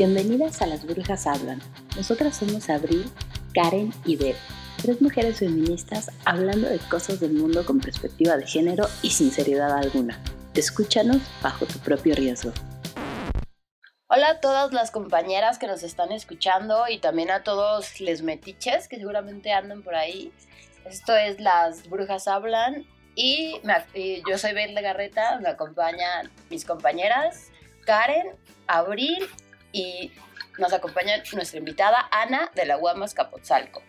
Bienvenidas a Las Brujas Hablan. Nosotras somos Abril, Karen y Beth, tres mujeres feministas hablando de cosas del mundo con perspectiva de género y sinceridad alguna. Escúchanos bajo tu propio riesgo. Hola a todas las compañeras que nos están escuchando y también a todos les metiches que seguramente andan por ahí. Esto es Las Brujas Hablan y, yo soy Beth Garreta, me acompañan mis compañeras Karen, Abril y nos acompaña nuestra invitada Ana de la Guamas Capotzalco.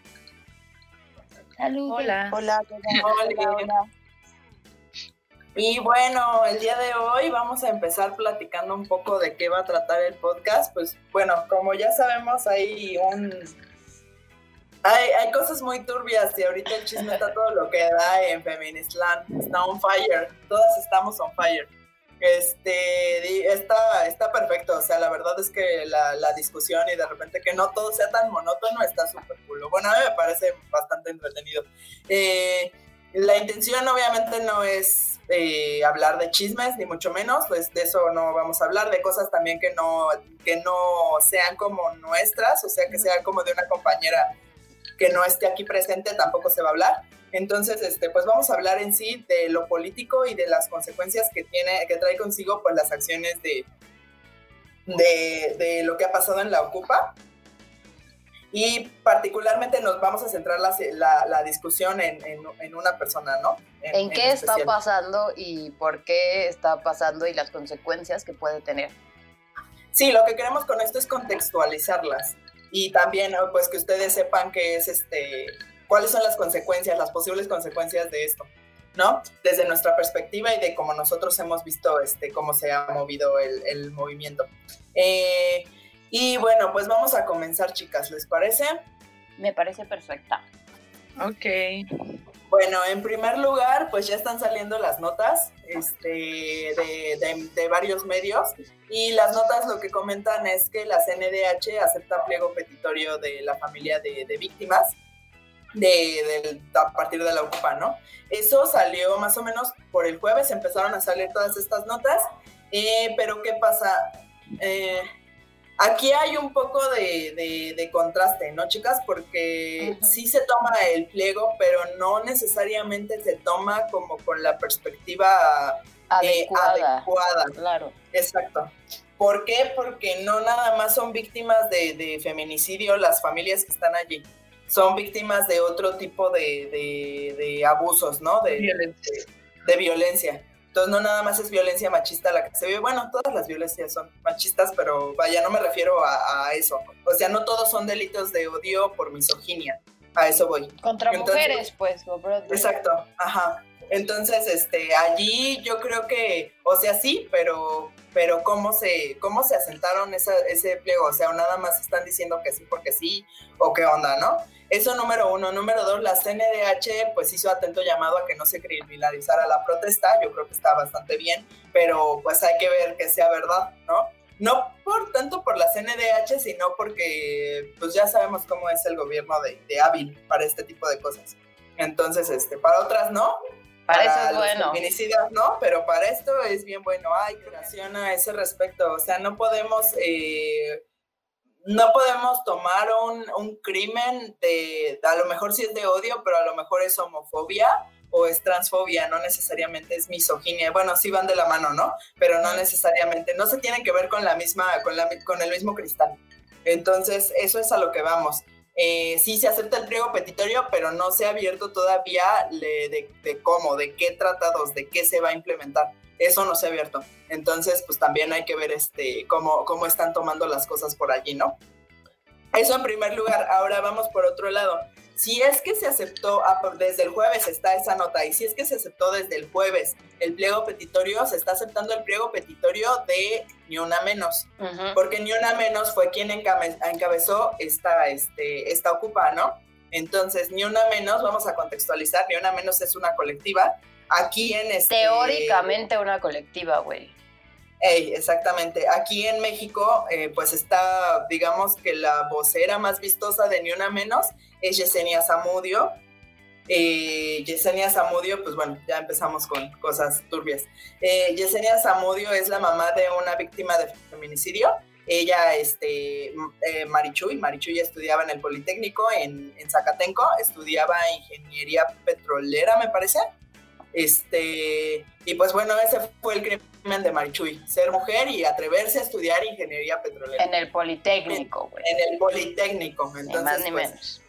Hola. Hola, hola, hola. Y bueno, el día de hoy vamos a empezar platicando un poco de qué va a tratar el podcast. Pues bueno, como ya sabemos, hay un hay, hay cosas muy turbias y ahorita el chisme está todo lo que da en Feministland. Está on fire. Todas estamos on fire. Este, está, está perfecto, o sea, la verdad es que la, la discusión y de repente que no todo sea tan monótono está súper cool. Bueno, a mí me parece bastante entretenido. Eh, la intención obviamente no es eh, hablar de chismes, ni mucho menos, pues de eso no vamos a hablar, de cosas también que no, que no sean como nuestras, o sea, que sea como de una compañera que no esté aquí presente, tampoco se va a hablar. Entonces, este, pues vamos a hablar en sí de lo político y de las consecuencias que tiene, que trae consigo pues las acciones de, de, lo que ha pasado en la Ocupa. Y particularmente nos vamos a centrar la, la, discusión en, en, una persona, ¿no? En, qué está pasando y por qué está pasando y las consecuencias que puede tener. Sí, lo que queremos con esto es contextualizarlas y también pues que ustedes sepan que es este cuáles son las consecuencias, las posibles consecuencias de esto, ¿no? Desde nuestra perspectiva y de cómo nosotros hemos visto este, cómo se ha movido el, movimiento. Eh, y bueno, pues vamos a comenzar, chicas, ¿les parece? Me parece perfecta. Ok. Bueno, en primer lugar, pues ya están saliendo las notas este, de, varios medios y las notas lo que comentan es que la CNDH acepta pliego petitorio de la familia de, de víctimas de, a partir de la UPA, ¿no? Eso salió más o menos por el jueves, empezaron a salir todas estas notas, eh, pero ¿qué pasa? Eh, aquí hay un poco de, contraste, ¿no, chicas? Porque sí se toma el pliego, pero no necesariamente se toma como con la perspectiva eh, adecuada. Claro. Exacto. ¿Por qué? Porque no nada más son víctimas de feminicidio las familias que están allí son víctimas de otro tipo de, abusos, ¿no? De violencia. De, violencia. Entonces no nada más es violencia machista la que se ve. Bueno, todas las violencias son machistas, pero vaya, no me refiero a, eso. O sea, no todos son delitos de odio por misoginia. A eso voy. Contra mujeres, pues. Exacto, ajá. Entonces, este, allí yo creo que, o sea, sí, pero, pero cómo se, cómo se asentaron ese pliego, o sea, nada más están diciendo que sí porque sí, o qué onda, ¿no? Eso número uno. Número dos, la CNDH pues hizo atento llamado a que no se criminalizara la protesta. Yo creo que está bastante bien, pero pues hay que ver que sea verdad, ¿no? No por tanto por la CNDH, sino porque pues ya sabemos cómo es el gobierno de, de hábil para este tipo de cosas. Entonces, este, para otras no, para, eso es bueno. no, pero para esto es bien bueno. Hay creación a ese respecto. O sea, no podemos eh, no podemos tomar un, un, crimen de, a lo mejor sí es de odio, pero a lo mejor es homofobia o es transfobia, no necesariamente es misoginia. Bueno, sí van de la mano, ¿no? Pero no necesariamente, no se tienen que ver con la misma, con, la, con el mismo cristal. Entonces, eso es a lo que vamos. Eh, sí se acepta el pliego petitorio, pero no se ha abierto todavía de, de cómo, de qué tratados, de qué se va a implementar eso no se ha abierto. Entonces, pues también hay que ver este, cómo, cómo están tomando las cosas por allí, ¿no? Eso en primer lugar. Ahora vamos por otro lado. Si es que se aceptó, ah, desde el jueves está esa nota, y si es que se aceptó desde el jueves el pliego petitorio, se está aceptando el pliego petitorio de Ni Una Menos, porque Ni Una Menos fue quien encabezó esta, este, esta ocupa, ¿no? Entonces, Ni Una Menos, vamos a contextualizar, Ni Una Menos es una colectiva Aquí en este... Teóricamente una colectiva, güey. Exactamente. Aquí en México, eh, pues está, digamos que la vocera más vistosa de Ni Una Menos es Yesenia Zamudio. Eh, Yesenia Zamudio, pues bueno, ya empezamos con cosas turbias. Eh, Yesenia Zamudio es la mamá de una víctima de feminicidio ella, este, eh, Marichuy, Marichuy estudiaba en el Politécnico en, en Zacatenco, estudiaba ingeniería petrolera, me parece. Este, y pues bueno, ese fue el crimen de Marichuy, ser mujer y atreverse a estudiar ingeniería petrolera. En el Politécnico, güey. En, el Politécnico, entonces. Ni más ni pues, menos.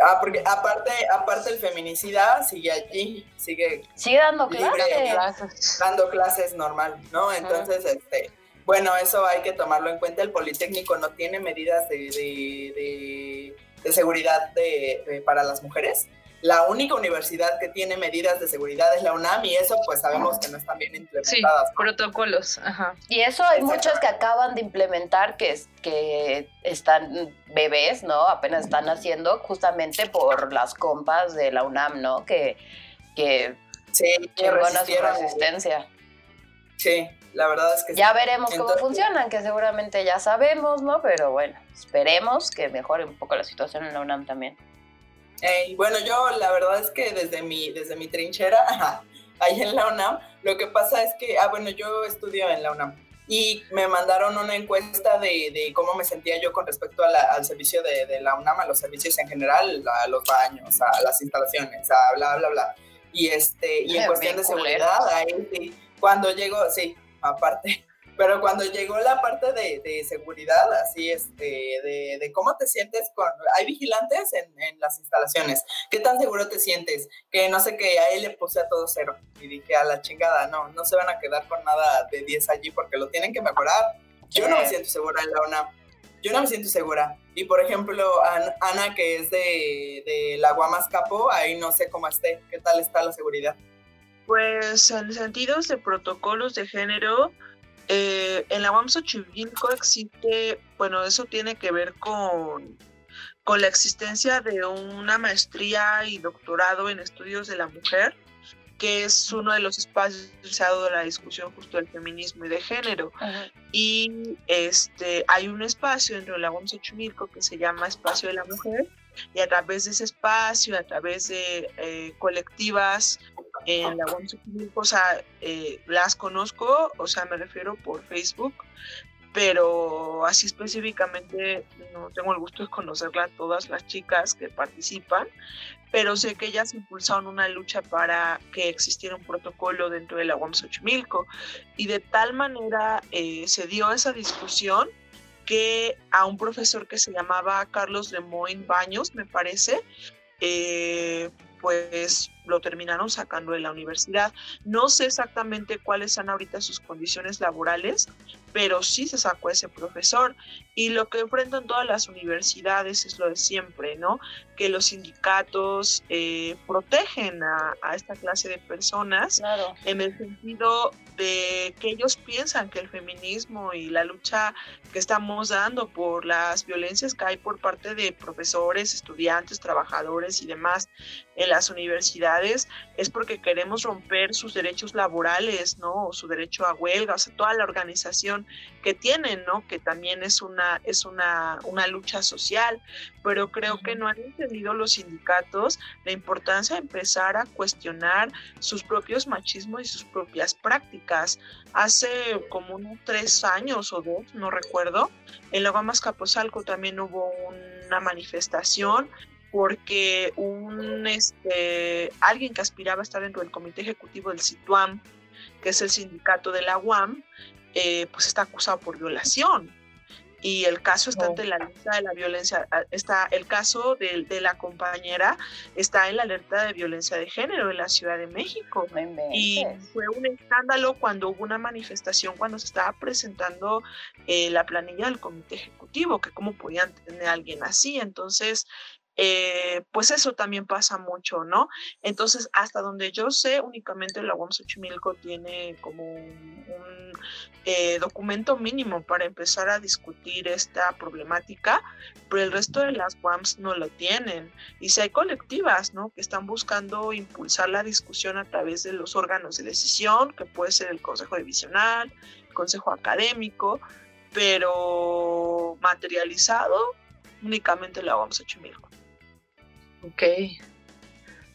Ah, porque aparte, aparte el feminicida sigue allí, sigue... Sigue dando clases. Dando clases normal, ¿no? Entonces, este, bueno, eso hay que tomarlo en cuenta. El Politécnico no tiene medidas de, de, de, seguridad de, para las mujeres la única universidad que tiene medidas de seguridad es la UNAM y eso pues sabemos que no están bien implementadas. Sí, protocolos, ajá. Y eso hay muchos que acaban de implementar que, que están bebés, ¿no? Apenas están haciendo justamente por las compas de la UNAM, ¿no? Que, que sí, que su resistencia. Sí, la verdad es que Ya veremos cómo funcionan, que seguramente ya sabemos, ¿no? Pero bueno, esperemos que mejore un poco la situación en la UNAM también bueno, yo la verdad es que desde mi, desde mi trinchera, ahí en la UNAM, lo que pasa es que, ah, bueno, yo estudio en la UNAM y me mandaron una encuesta de, de cómo me sentía yo con respecto al servicio de, de, la UNAM, a los servicios en general, a los baños, a las instalaciones, a bla, bla, bla. Y, este, y en cuestión de seguridad, ahí cuando llego, sí, aparte, pero cuando llegó la parte de, seguridad, así, este, de, de, cómo te sientes con... Hay vigilantes en, en, las instalaciones. ¿Qué tan seguro te sientes? Que no sé qué, a él le puse a todo cero. Y dije, a la chingada, no, no se van a quedar con nada de 10 allí porque lo tienen que mejorar. Yo no me siento segura en la UNAM. Yo no me siento segura. Y por ejemplo, Ana, que es de, de la Guamas Capo, ahí no sé cómo esté. ¿Qué tal está la seguridad? Pues en sentidos de protocolos de género, eh, en la UAM Xochimilco existe, bueno, eso tiene que ver con, con la existencia de una maestría y doctorado en estudios de la mujer, que es uno de los espacios dado la discusión justo del feminismo y de género. Y este, hay un espacio dentro de la UAM Xochimilco que se llama Espacio de la Mujer, y a través de ese espacio, a través de eh, colectivas en la o sea, eh, las conozco, o sea, me refiero por Facebook, pero así específicamente no tengo el gusto de conocerla todas las chicas que participan, pero sé que ellas impulsaron una lucha para que existiera un protocolo dentro de la UAM Xochimilco y de tal manera eh, se dio esa discusión que a un profesor que se llamaba Carlos Lemoyne Baños, me parece, eh, pues lo terminaron sacando de la universidad. No sé exactamente cuáles son ahorita sus condiciones laborales, pero sí se sacó ese profesor. Y lo que enfrentan todas las universidades es lo de siempre, ¿no? Que los sindicatos eh, protegen a, esta clase de personas en el sentido de que ellos piensan que el feminismo y la lucha que estamos dando por las violencias que hay por parte de profesores, estudiantes, trabajadores y demás en las universidades es porque queremos romper sus derechos laborales, ¿no? su derecho a huelga, o sea, toda la organización que tienen, ¿no? Que también es una, es una, una lucha social, pero creo que no han los sindicatos la importancia de empezar a cuestionar sus propios machismos y sus propias prácticas. Hace como unos tres años o dos, no recuerdo, en Logamas Capozalco también hubo una manifestación porque un este alguien que aspiraba a estar dentro del comité ejecutivo del CITUAM, que es el sindicato de la UAM, eh, pues está acusado por violación. Y el caso está ante la lista de la violencia, ah, está el caso de, de, la compañera está en la alerta de violencia de género en la Ciudad de México. Y fue un escándalo cuando hubo una manifestación, cuando se estaba presentando eh, la planilla del comité ejecutivo, que cómo podían tener a alguien así. Entonces, eh, pues eso también pasa mucho, ¿no? Entonces, hasta donde yo sé, únicamente la UAM Xochimilco tiene como un, eh, documento mínimo para empezar a discutir esta problemática, pero el resto de las UAMs no lo tienen. Y si hay colectivas, ¿no? Que están buscando impulsar la discusión a través de los órganos de decisión, que puede ser el Consejo Divisional, el Consejo Académico, pero materializado únicamente la UAM Xochimilco. Ok.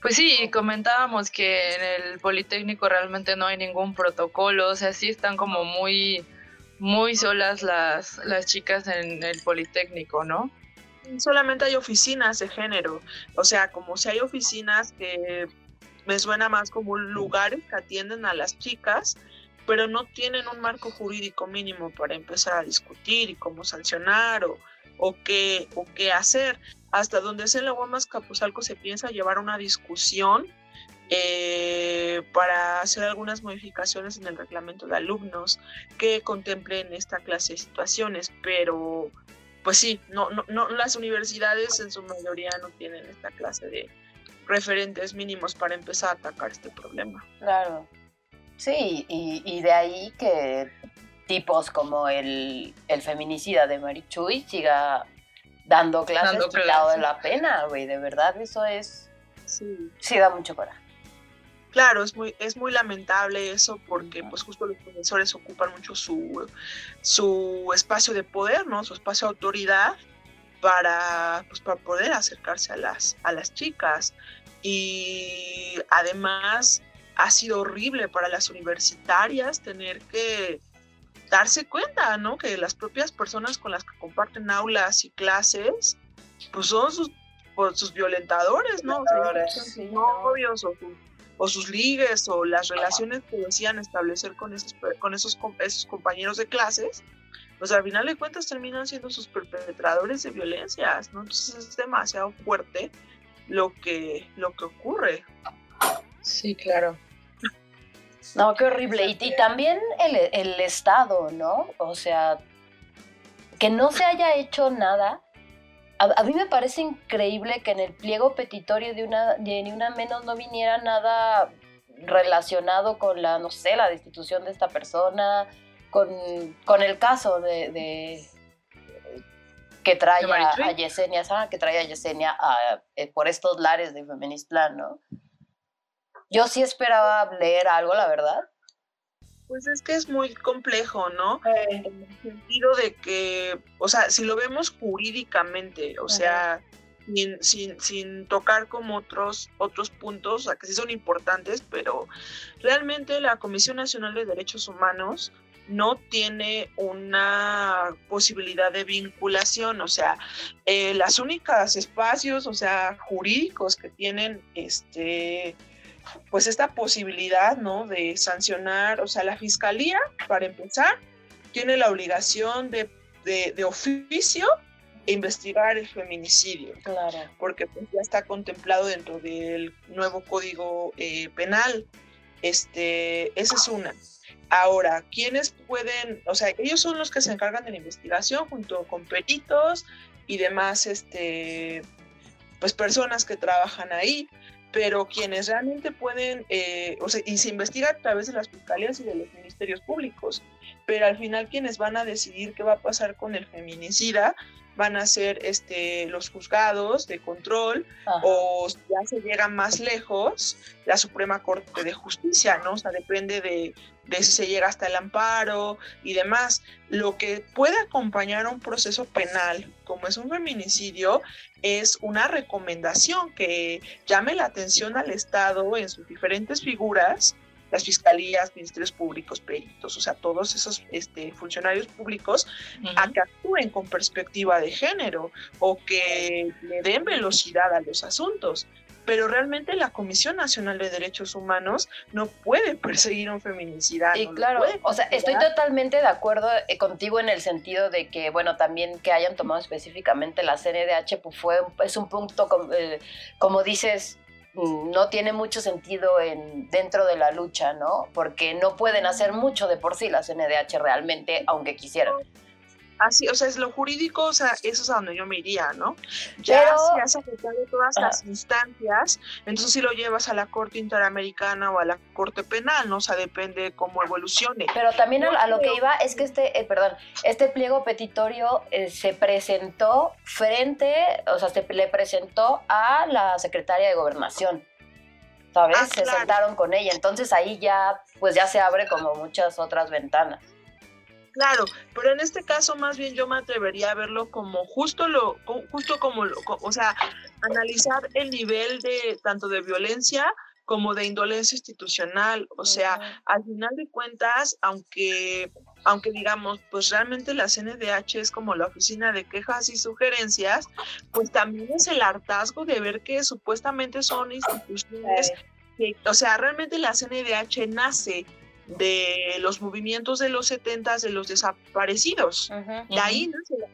Pues sí, comentábamos que en el Politécnico realmente no hay ningún protocolo, o sea, sí están como muy, muy solas las, las chicas en el Politécnico, ¿no? Solamente hay oficinas de género, o sea, como si hay oficinas que me suena más como lugares que atienden a las chicas, pero no tienen un marco jurídico mínimo para empezar a discutir y cómo sancionar o, o, qué, o qué hacer. Hasta donde es en la Guamas Capuzalco se piensa llevar una discusión eh, para hacer algunas modificaciones en el reglamento de alumnos que contemplen esta clase de situaciones, pero pues sí, no, no, no, las universidades en su mayoría no tienen esta clase de referentes mínimos para empezar a atacar este problema. Claro. Sí, y, de ahí que tipos como el, el feminicida de Marichuy siga dando clases dando de la pena, güey, de verdad, eso es... Sí. sí da mucho coraje. Claro, es muy, es muy lamentable eso porque pues justo los profesores ocupan mucho su, su espacio de poder, ¿no? Su espacio de autoridad para, pues, para poder acercarse a las, a las chicas. Y además ha sido horrible para las universitarias tener que darse cuenta, ¿no? Que las propias personas con las que comparten aulas y clases, pues son sus, pues, sus violentadores, ¿no? sí, novios o o sus ligues o las relaciones que decían establecer con esos, con esos, esos compañeros de clases, pues al final de cuentas terminan siendo sus perpetradores de violencias, ¿no? Entonces es demasiado fuerte lo que, lo que ocurre. Sí, claro. No, qué horrible. Y, y también el, el, Estado, ¿no? O sea, que no se haya hecho nada a, mí me parece increíble que en el pliego petitorio de una, de ni una menos no viniera nada relacionado con la, no sé, la destitución de esta persona, con, con el caso de, que trae a, Yesenia, que trae a Yesenia eh, por estos lares de Feministland, ¿no? Yo sí esperaba leer algo, la verdad, pues es que es muy complejo, ¿no? En el sentido de que, o sea, si lo vemos jurídicamente, o sea, sin, sin, tocar como otros, otros puntos, o sea, que sí son importantes, pero realmente la Comisión Nacional de Derechos Humanos no tiene una posibilidad de vinculación, o sea, eh, las únicas espacios, o sea, jurídicos que tienen este pues esta posibilidad, ¿no? De sancionar, o sea, la fiscalía, para empezar, tiene la obligación de, de, oficio investigar el feminicidio. Claro. Porque pues, ya está contemplado dentro del nuevo código eh, penal. Este, esa es una. Ahora, ¿quiénes pueden? O sea, ellos son los que se encargan de la investigación junto con peritos y demás, este, pues personas que trabajan ahí pero quienes realmente pueden, eh, o sea, y se investiga a través de las fiscalías y de los ministerios públicos, pero al final quienes van a decidir qué va a pasar con el feminicida van a ser este, los juzgados de control o ya se llega más lejos la Suprema Corte de Justicia, ¿no? O sea, depende de, de si se llega hasta el amparo y demás. Lo que puede acompañar a un proceso penal, como es un feminicidio, es una recomendación que llame la atención al Estado en sus diferentes figuras, las fiscalías, ministerios públicos, peritos, o sea, todos esos este, funcionarios públicos, a que actúen con perspectiva de género o que le den velocidad a los asuntos pero realmente la Comisión Nacional de Derechos Humanos no puede perseguir un feminicida. Y claro, o sea, estoy totalmente de acuerdo eh, contigo en el sentido de que, bueno, también que hayan tomado específicamente la CNDH, pues fue, es un punto, eh, como dices, no tiene mucho sentido en, dentro de la lucha, ¿no? Porque no pueden hacer mucho de por sí la CNDH realmente, aunque quisieran. Así, o sea, es lo jurídico, o sea, eso es a donde yo me iría, ¿no? Ya si has afectado todas las instancias, entonces si lo llevas a la Corte Interamericana o a la Corte Penal, ¿no? O sea, depende cómo evolucione. Pero también a, lo que iba es que este, eh, perdón, este pliego petitorio eh, se presentó frente, o sea, se le presentó a la secretaria de Gobernación. ¿Sabes? Ah, se sentaron con ella. Entonces ahí ya, pues ya se abre como muchas otras ventanas. Claro, pero en este caso más bien yo me atrevería a verlo como justo lo, justo como, lo, o sea, analizar el nivel de tanto de violencia como de indolencia institucional. O sea, al final de cuentas, aunque aunque digamos, pues realmente la CNDH es como la oficina de quejas y sugerencias, pues también es el hartazgo de ver que supuestamente son instituciones que, o sea, realmente la CNDH nace de los movimientos de los 70 de los desaparecidos. De ahí,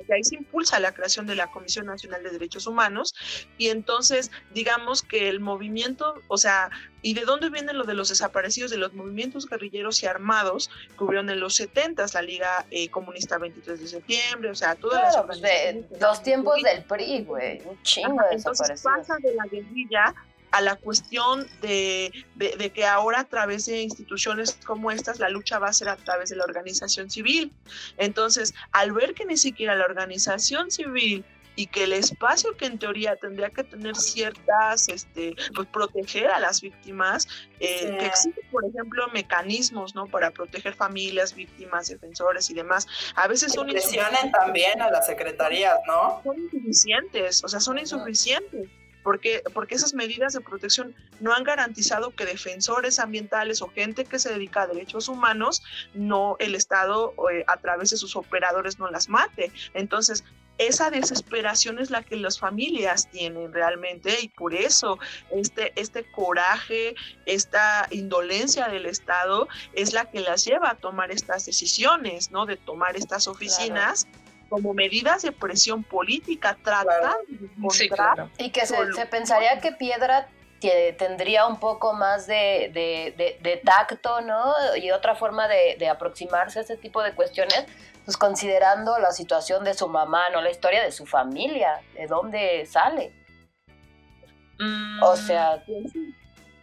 de ahí se impulsa la creación de la Comisión Nacional de Derechos Humanos y entonces digamos que el movimiento, o sea, ¿y de dónde viene lo de los desaparecidos? De los movimientos guerrilleros y armados que hubieron en los 70 la Liga eh, Comunista 23 de septiembre, o sea, todas las... Pues de, los tiempos del PRI, güey, un chingo de Entonces pasa de la guerrilla a la cuestión de, de, que ahora a través de instituciones como estas la lucha va a ser a través de la organización civil. Entonces, al ver que ni siquiera la organización civil y que el espacio que en teoría tendría que tener ciertas, este, pues proteger a las víctimas, eh, que existen, por ejemplo, mecanismos, ¿no? Para proteger familias, víctimas, defensores y demás. A veces son insuficientes. también a las secretarías, ¿no? Son insuficientes, o sea, son insuficientes porque, porque esas medidas de protección no han garantizado que defensores ambientales o gente que se dedica a derechos humanos, no el Estado eh, a través de sus operadores no las mate. Entonces, esa desesperación es la que las familias tienen realmente y por eso este, este coraje, esta indolencia del Estado es la que las lleva a tomar estas decisiones, ¿no? De tomar estas oficinas como medidas de presión política, tratan de Y que se, pensaría que Piedra tendría un poco más de, tacto, ¿no? Y otra forma de, aproximarse a este tipo de cuestiones, pues considerando la situación de su mamá, ¿no? La historia de su familia, de dónde sale. Mm, o sea...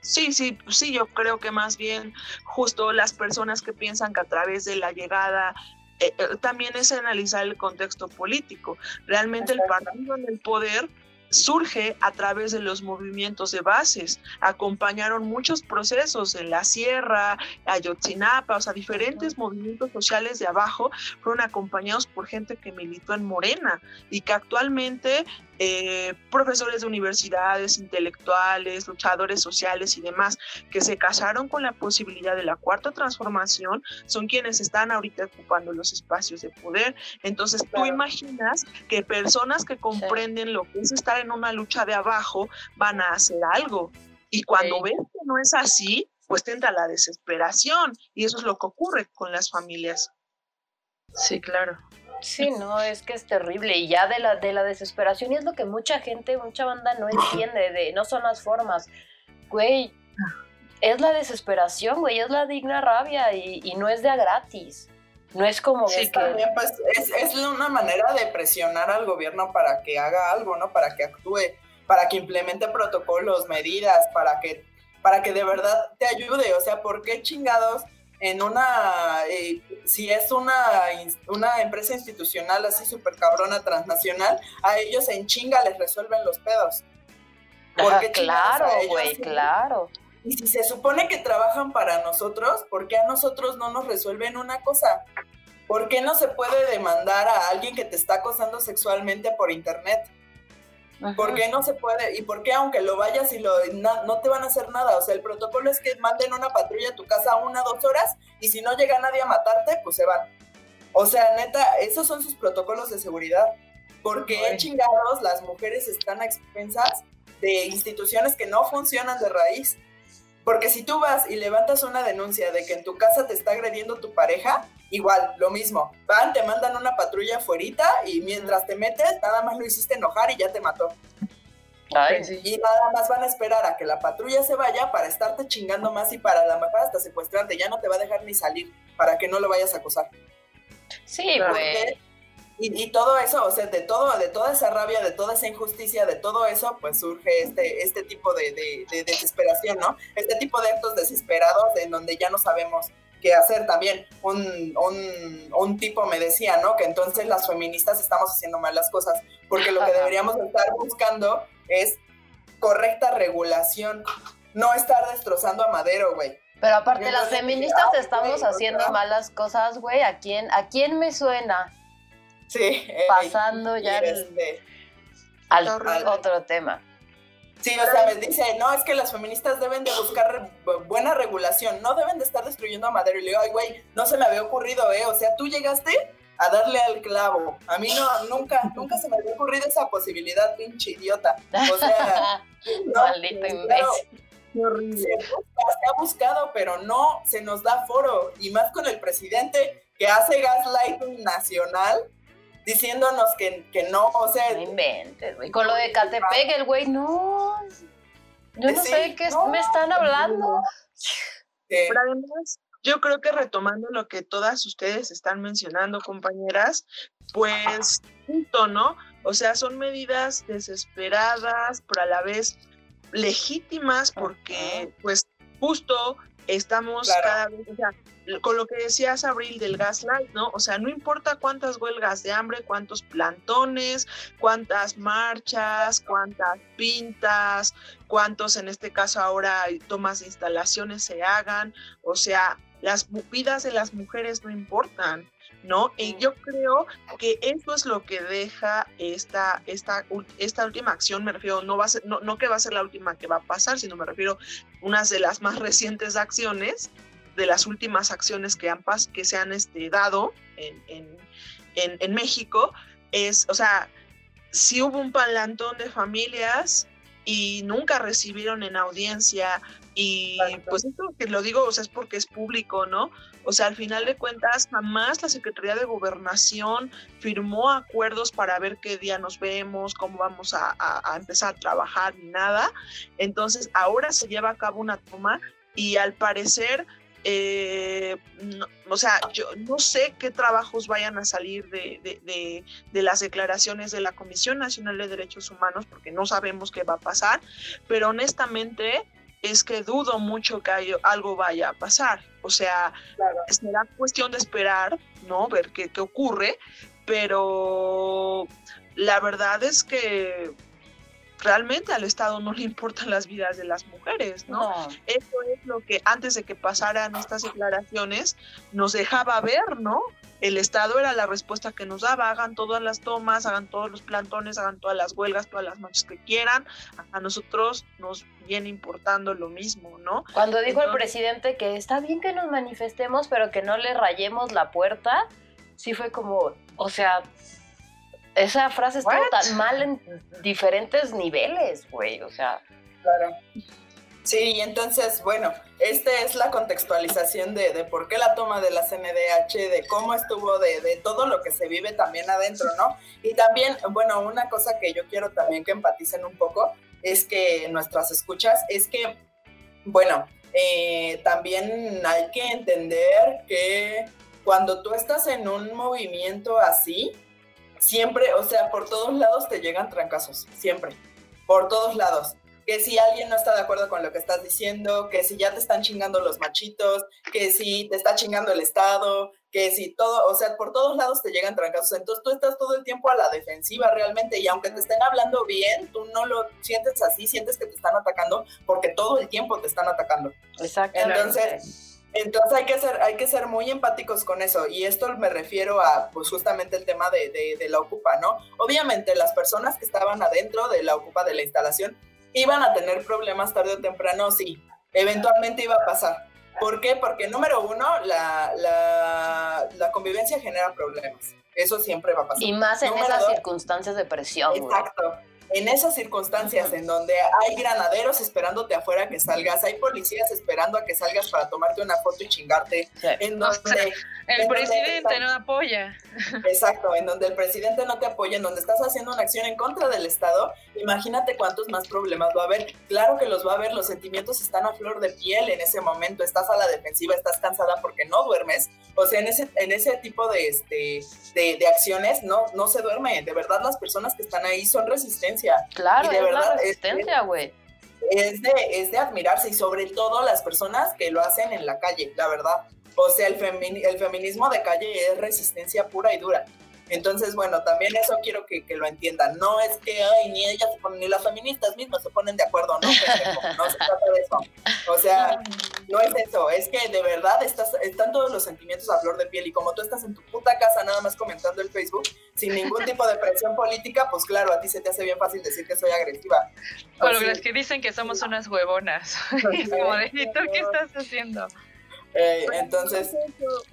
Sí, sí, sí, yo creo que más bien justo las personas que piensan que a través de la llegada eh, eh, también es analizar el contexto político. Realmente el partido en el poder surge a través de los movimientos de bases. Acompañaron muchos procesos en la sierra, Ayotzinapa, o sea, diferentes movimientos sociales de abajo fueron acompañados por gente que militó en Morena y que actualmente eh, profesores de universidades, intelectuales, luchadores sociales y demás, que se casaron con la posibilidad de la cuarta transformación, son quienes están ahorita ocupando los espacios de poder. Entonces tú imaginas que personas que comprenden lo que es estar en una lucha de abajo van a hacer algo. Y cuando ven que no es así, pues tenta la desesperación. Y eso es lo que ocurre con las familias. Sí, claro. Sí, no, es que es terrible y ya de la, de la desesperación y es lo que mucha gente, mucha banda no entiende, de no son las formas. Güey, es la desesperación, güey, es la digna rabia y, no es de a gratis. No es como sí, que... pues, es, es una manera de presionar al gobierno para que haga algo, ¿no? Para que actúe, para que implemente protocolos, medidas, para que, para que de verdad te ayude. O sea, ¿por qué chingados? En una, eh, si es una, una empresa institucional así súper cabrona transnacional, a ellos en chinga les resuelven los pedos. Porque claro, güey, claro. Y si se supone que trabajan para nosotros, ¿por qué a nosotros no nos resuelven una cosa? ¿Por qué no se puede demandar a alguien que te está acosando sexualmente por internet? ¿Por qué no se puede? ¿Y por qué aunque lo vayas y lo, no, te van a hacer nada? O sea, el protocolo es que manden una patrulla a tu casa una, dos horas y si no llega nadie a matarte, pues se van. O sea, neta, esos son sus protocolos de seguridad. Porque chingados las mujeres están a expensas de instituciones que no funcionan de raíz. Porque si tú vas y levantas una denuncia de que en tu casa te está agrediendo tu pareja, igual, lo mismo. Van, te mandan una patrulla afuera y mientras te metes, nada más lo hiciste enojar y ya te mató. Y nada más van a esperar a que la patrulla se vaya para estarte chingando más y para la mejor hasta secuestrarte. Ya no te va a dejar ni salir para que no lo vayas a acosar. Sí, güey. Y, todo eso, o sea, de todo, de toda esa rabia, de toda esa injusticia, de todo eso, pues surge este, este tipo de, desesperación, ¿no? Este tipo de actos desesperados en donde ya no sabemos hacer también. Un, un, tipo me decía, ¿no? Que entonces las feministas estamos haciendo mal las cosas, porque lo que deberíamos estar buscando es correcta regulación, no estar destrozando a Madero, güey. Pero aparte, las feministas estamos haciendo malas cosas, güey. ¿A quién, ¿A quién me suena? Sí. Pasando ya este, al, otro tema. Sí, o sea, me dice, no, es que las feministas deben de buscar buena regulación, no deben de estar destruyendo a Madero. Y le digo, ay, güey, no se me había ocurrido, ¿eh? O sea, tú llegaste a darle al clavo. A mí no, nunca, nunca se me había ocurrido esa posibilidad, pinche idiota. O sea, no, maldito imbécil. Se, ha buscado, pero no se nos da foro. Y más con el presidente que hace gaslighting nacional diciéndonos que, que no, o sea... No inventes, güey. Con lo de Catepec, el güey, no... Yo no sé sé qué me están hablando. Pero además, yo creo que retomando lo que todas ustedes están mencionando, compañeras, pues, punto, ¿no? O sea, son medidas desesperadas, pero a la vez legítimas, porque, pues, justo estamos cada vez, o sea, con lo que decías, Abril, del gaslight, ¿no? O sea, no importa cuántas huelgas de hambre, cuántos plantones, cuántas marchas, cuántas pintas, cuántos, en este caso ahora, tomas de instalaciones se hagan, o sea, las vidas de las mujeres no importan. ¿no? Y yo creo que eso es lo que deja esta, esta, esta última acción, me refiero, no, va a ser, no, no que va a ser la última que va a pasar, sino me refiero unas de las más recientes acciones, de las últimas acciones que, han que se han este, dado en, en, en, México, es, o sea, si hubo un palantón de familias y nunca recibieron en audiencia y pues esto que lo digo, o sea, es porque es público, ¿no? O sea, al final de cuentas, jamás la Secretaría de Gobernación firmó acuerdos para ver qué día nos vemos, cómo vamos a, a empezar a trabajar, ni nada. Entonces, ahora se lleva a cabo una toma y al parecer eh, o sea, yo no sé qué trabajos vayan a salir de, las declaraciones de la Comisión Nacional de Derechos Humanos, porque no sabemos qué va a pasar, pero honestamente es que dudo mucho que algo vaya a pasar. O sea, será cuestión de esperar, ¿no? Ver qué, qué ocurre, pero la verdad es que realmente al Estado no le importan las vidas de las mujeres, ¿no? Eso es lo que antes de que pasaran estas declaraciones nos dejaba ver, ¿no? El Estado era la respuesta que nos daba, hagan todas las tomas, hagan todos los plantones, hagan todas las huelgas, todas las noches que quieran, a nosotros nos viene importando lo mismo, ¿no? Cuando dijo el presidente que está bien que nos manifestemos, pero que no le rayemos la puerta, sí fue como, o sea, esa frase estuvo tan mal en diferentes niveles, güey, o sea. Claro. Sí, y entonces, bueno, esta es la contextualización de, de, por qué la toma de la CNDH, de cómo estuvo, de, de, todo lo que se vive también adentro, ¿no? Y también, bueno, una cosa que yo quiero también que empaticen un poco es que nuestras escuchas, es que, bueno, eh, también hay que entender que cuando tú estás en un movimiento así, siempre, o sea, por todos lados te llegan trancazos, siempre, por todos lados. Que si alguien no está de acuerdo con lo que estás diciendo, que si ya te están chingando los machitos, que si te está chingando el Estado, que si todo, o sea, por todos lados te llegan trancazos. Entonces tú estás todo el tiempo a la defensiva realmente y aunque te estén hablando bien, tú no lo sientes así, sientes que te están atacando porque todo el tiempo te están atacando. Exacto. Entonces entonces hay que ser, hay que ser muy empáticos con eso. Y esto me refiero a pues justamente el tema de, de, la Ocupa, ¿no? Obviamente las personas que estaban adentro de la Ocupa de la instalación iban a tener problemas tarde o temprano, sí. Eventualmente iba a pasar. ¿Por qué? Porque número uno, la, la, la convivencia genera problemas. Eso siempre va a pasar. Y más en esas circunstancias de presión. Exacto en esas circunstancias en donde hay granaderos esperándote afuera que salgas, hay policías esperando a que salgas para tomarte una foto y chingarte, en donde... el presidente no apoya. Exacto, en donde el presidente no te apoya, en donde estás haciendo una acción en contra del Estado, imagínate cuántos más problemas va a haber. Claro que los va a haber, los sentimientos están a flor de piel en ese momento, estás a la defensiva, estás cansada porque no duermes, o sea, en ese, en ese tipo de, este, de, de acciones no, no se duerme, de verdad las personas que están ahí son resistentes Claro, de es verdad, resistencia, güey. Es de, es de admirarse y sobre todo las personas que lo hacen en la calle, la verdad. O sea, el, el feminismo de calle es resistencia pura y dura. Entonces, bueno, también eso quiero que, que, lo entiendan. No es que, ay, ni ellas se ponen, ni las feministas mismas se ponen de acuerdo, no, no se trata de eso. O sea, no es eso, es que de verdad estás, están todos los sentimientos a flor de piel y como tú estás en tu puta casa nada más comentando el Facebook, sin ningún tipo de presión política, pues claro, a ti se te hace bien fácil decir que soy agresiva. Bueno, las que dicen que somos unas huevonas. es como de, ¿tú qué estás haciendo? Eh, entonces...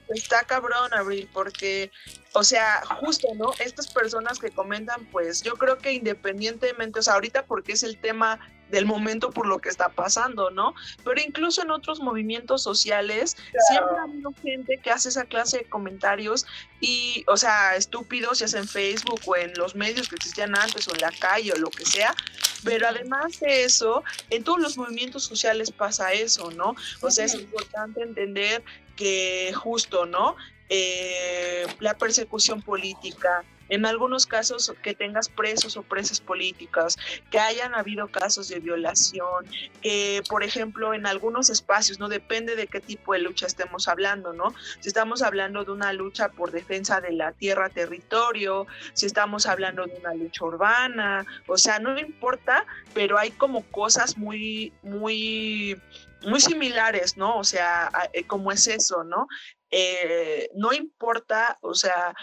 Está cabrón, Abril, porque, o sea, justo, ¿no? Estas personas que comentan, pues yo creo que independientemente, o sea, ahorita porque es el tema del momento por lo que está pasando, ¿no? Pero incluso en otros movimientos sociales siempre ha habido gente que hace esa clase de comentarios y, o sea, estúpidos, ya sea en Facebook o en los medios que existían antes o en la calle o lo que sea, pero además de eso, en todos los movimientos sociales pasa eso, ¿no? O sea, es importante entender que justo, ¿no? Eh, la persecución política, en algunos casos que tengas presos o presas políticas, que hayan habido casos de violación, que por ejemplo en algunos espacios, no depende de qué tipo de lucha estemos hablando, ¿no? Si estamos hablando de una lucha por defensa de la tierra, territorio, si estamos hablando de una lucha urbana, o sea, no importa, pero hay como cosas muy, muy muy similares, ¿no? O sea, eh, como es eso, ¿no? Eh, no importa, o sea,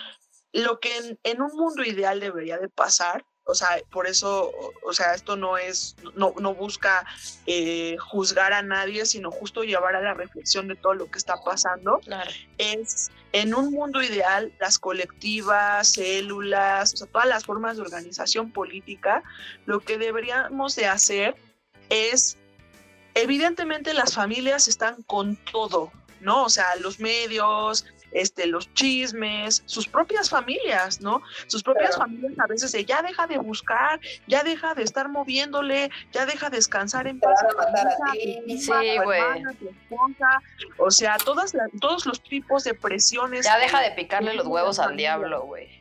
lo que en, un mundo ideal debería de pasar, o sea, por eso, o sea, esto no es, no, no busca eh, juzgar a nadie, sino justo llevar a la reflexión de todo lo que está pasando. Es en un mundo ideal, las colectivas, células, o sea, todas las formas de organización política, lo que deberíamos de hacer es, evidentemente las familias están con todo, ¿no? O sea, los medios, este, los chismes, sus propias familias, ¿no? Sus propias familias a veces de ya deja de buscar, ya deja de estar moviéndole, ya deja de descansar en paz. Sí, güey. O sea, todas todos los tipos de presiones. Ya deja de picarle los huevos al diablo, güey.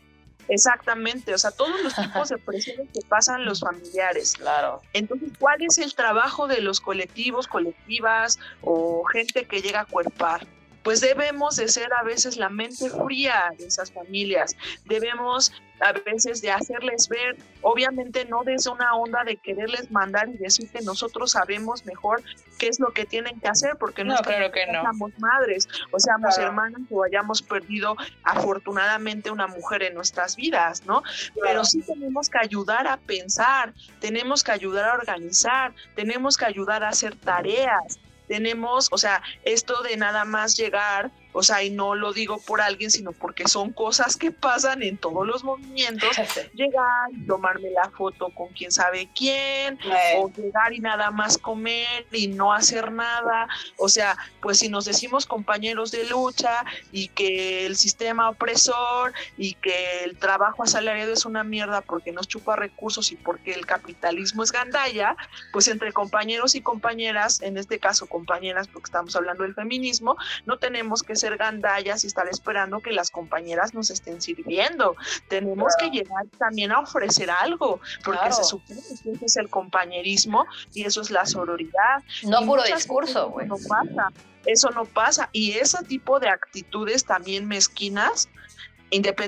Exactamente, o sea, todos los tipos de presiones que pasan los familiares. Claro. Entonces, ¿cuál es el trabajo de los colectivos, colectivas o gente que llega a cuerpar? Pues debemos de ser a veces la mente fría de esas familias, debemos a veces de hacerles ver, obviamente no desde una onda de quererles mandar y decir que nosotros sabemos mejor qué es lo que tienen que hacer, porque no, claro que no somos madres, o seamos hermanas o hayamos perdido afortunadamente una mujer en nuestras vidas, ¿no? Pero sí tenemos que ayudar a pensar, tenemos que ayudar a organizar, tenemos que ayudar a hacer tareas, tenemos, o sea, esto de nada más llegar, o sea, y no lo digo por alguien, sino porque son cosas que pasan en todos los movimientos, llegar y tomarme la foto con quién sabe quién, o llegar y nada más comer y no hacer nada, o sea, pues si nos decimos compañeros de lucha y que el sistema opresor y que el trabajo asalariado es una mierda porque nos chupa recursos y porque el capitalismo es gandalla, pues entre compañeros y compañeras, en este caso compañeras porque estamos hablando del feminismo, no tenemos que ser gandallas y estar esperando que las compañeras nos estén sirviendo. Tenemos que llegar también a ofrecer algo, porque se supone que eso es el compañerismo y eso es la sororidad. No puro discurso, güey. No pasa. Eso no pasa. Y ese tipo de actitudes también mezquinas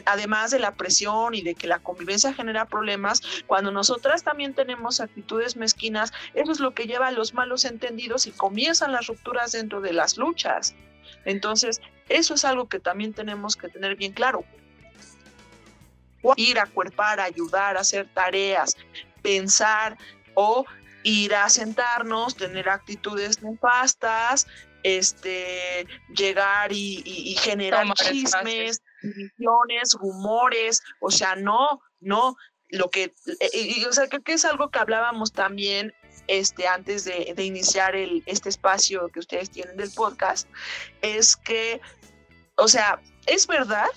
además de la presión y de que la convivencia genera problemas, cuando nosotras también tenemos actitudes mezquinas, eso es lo que lleva a los malos entendidos y comienzan las rupturas dentro de las luchas. Entonces, eso es algo que también tenemos que tener bien claro. Ir a cuerpar, ayudar, hacer tareas, pensar o ir a sentarnos, tener actitudes nefastas, este, llegar y, generar chismes, divisiones, rumores, o sea, no, no, lo que, eh, o sea, creo que es algo que hablábamos también este, antes de, iniciar el, este espacio que ustedes tienen del podcast, es que, o sea, es verdad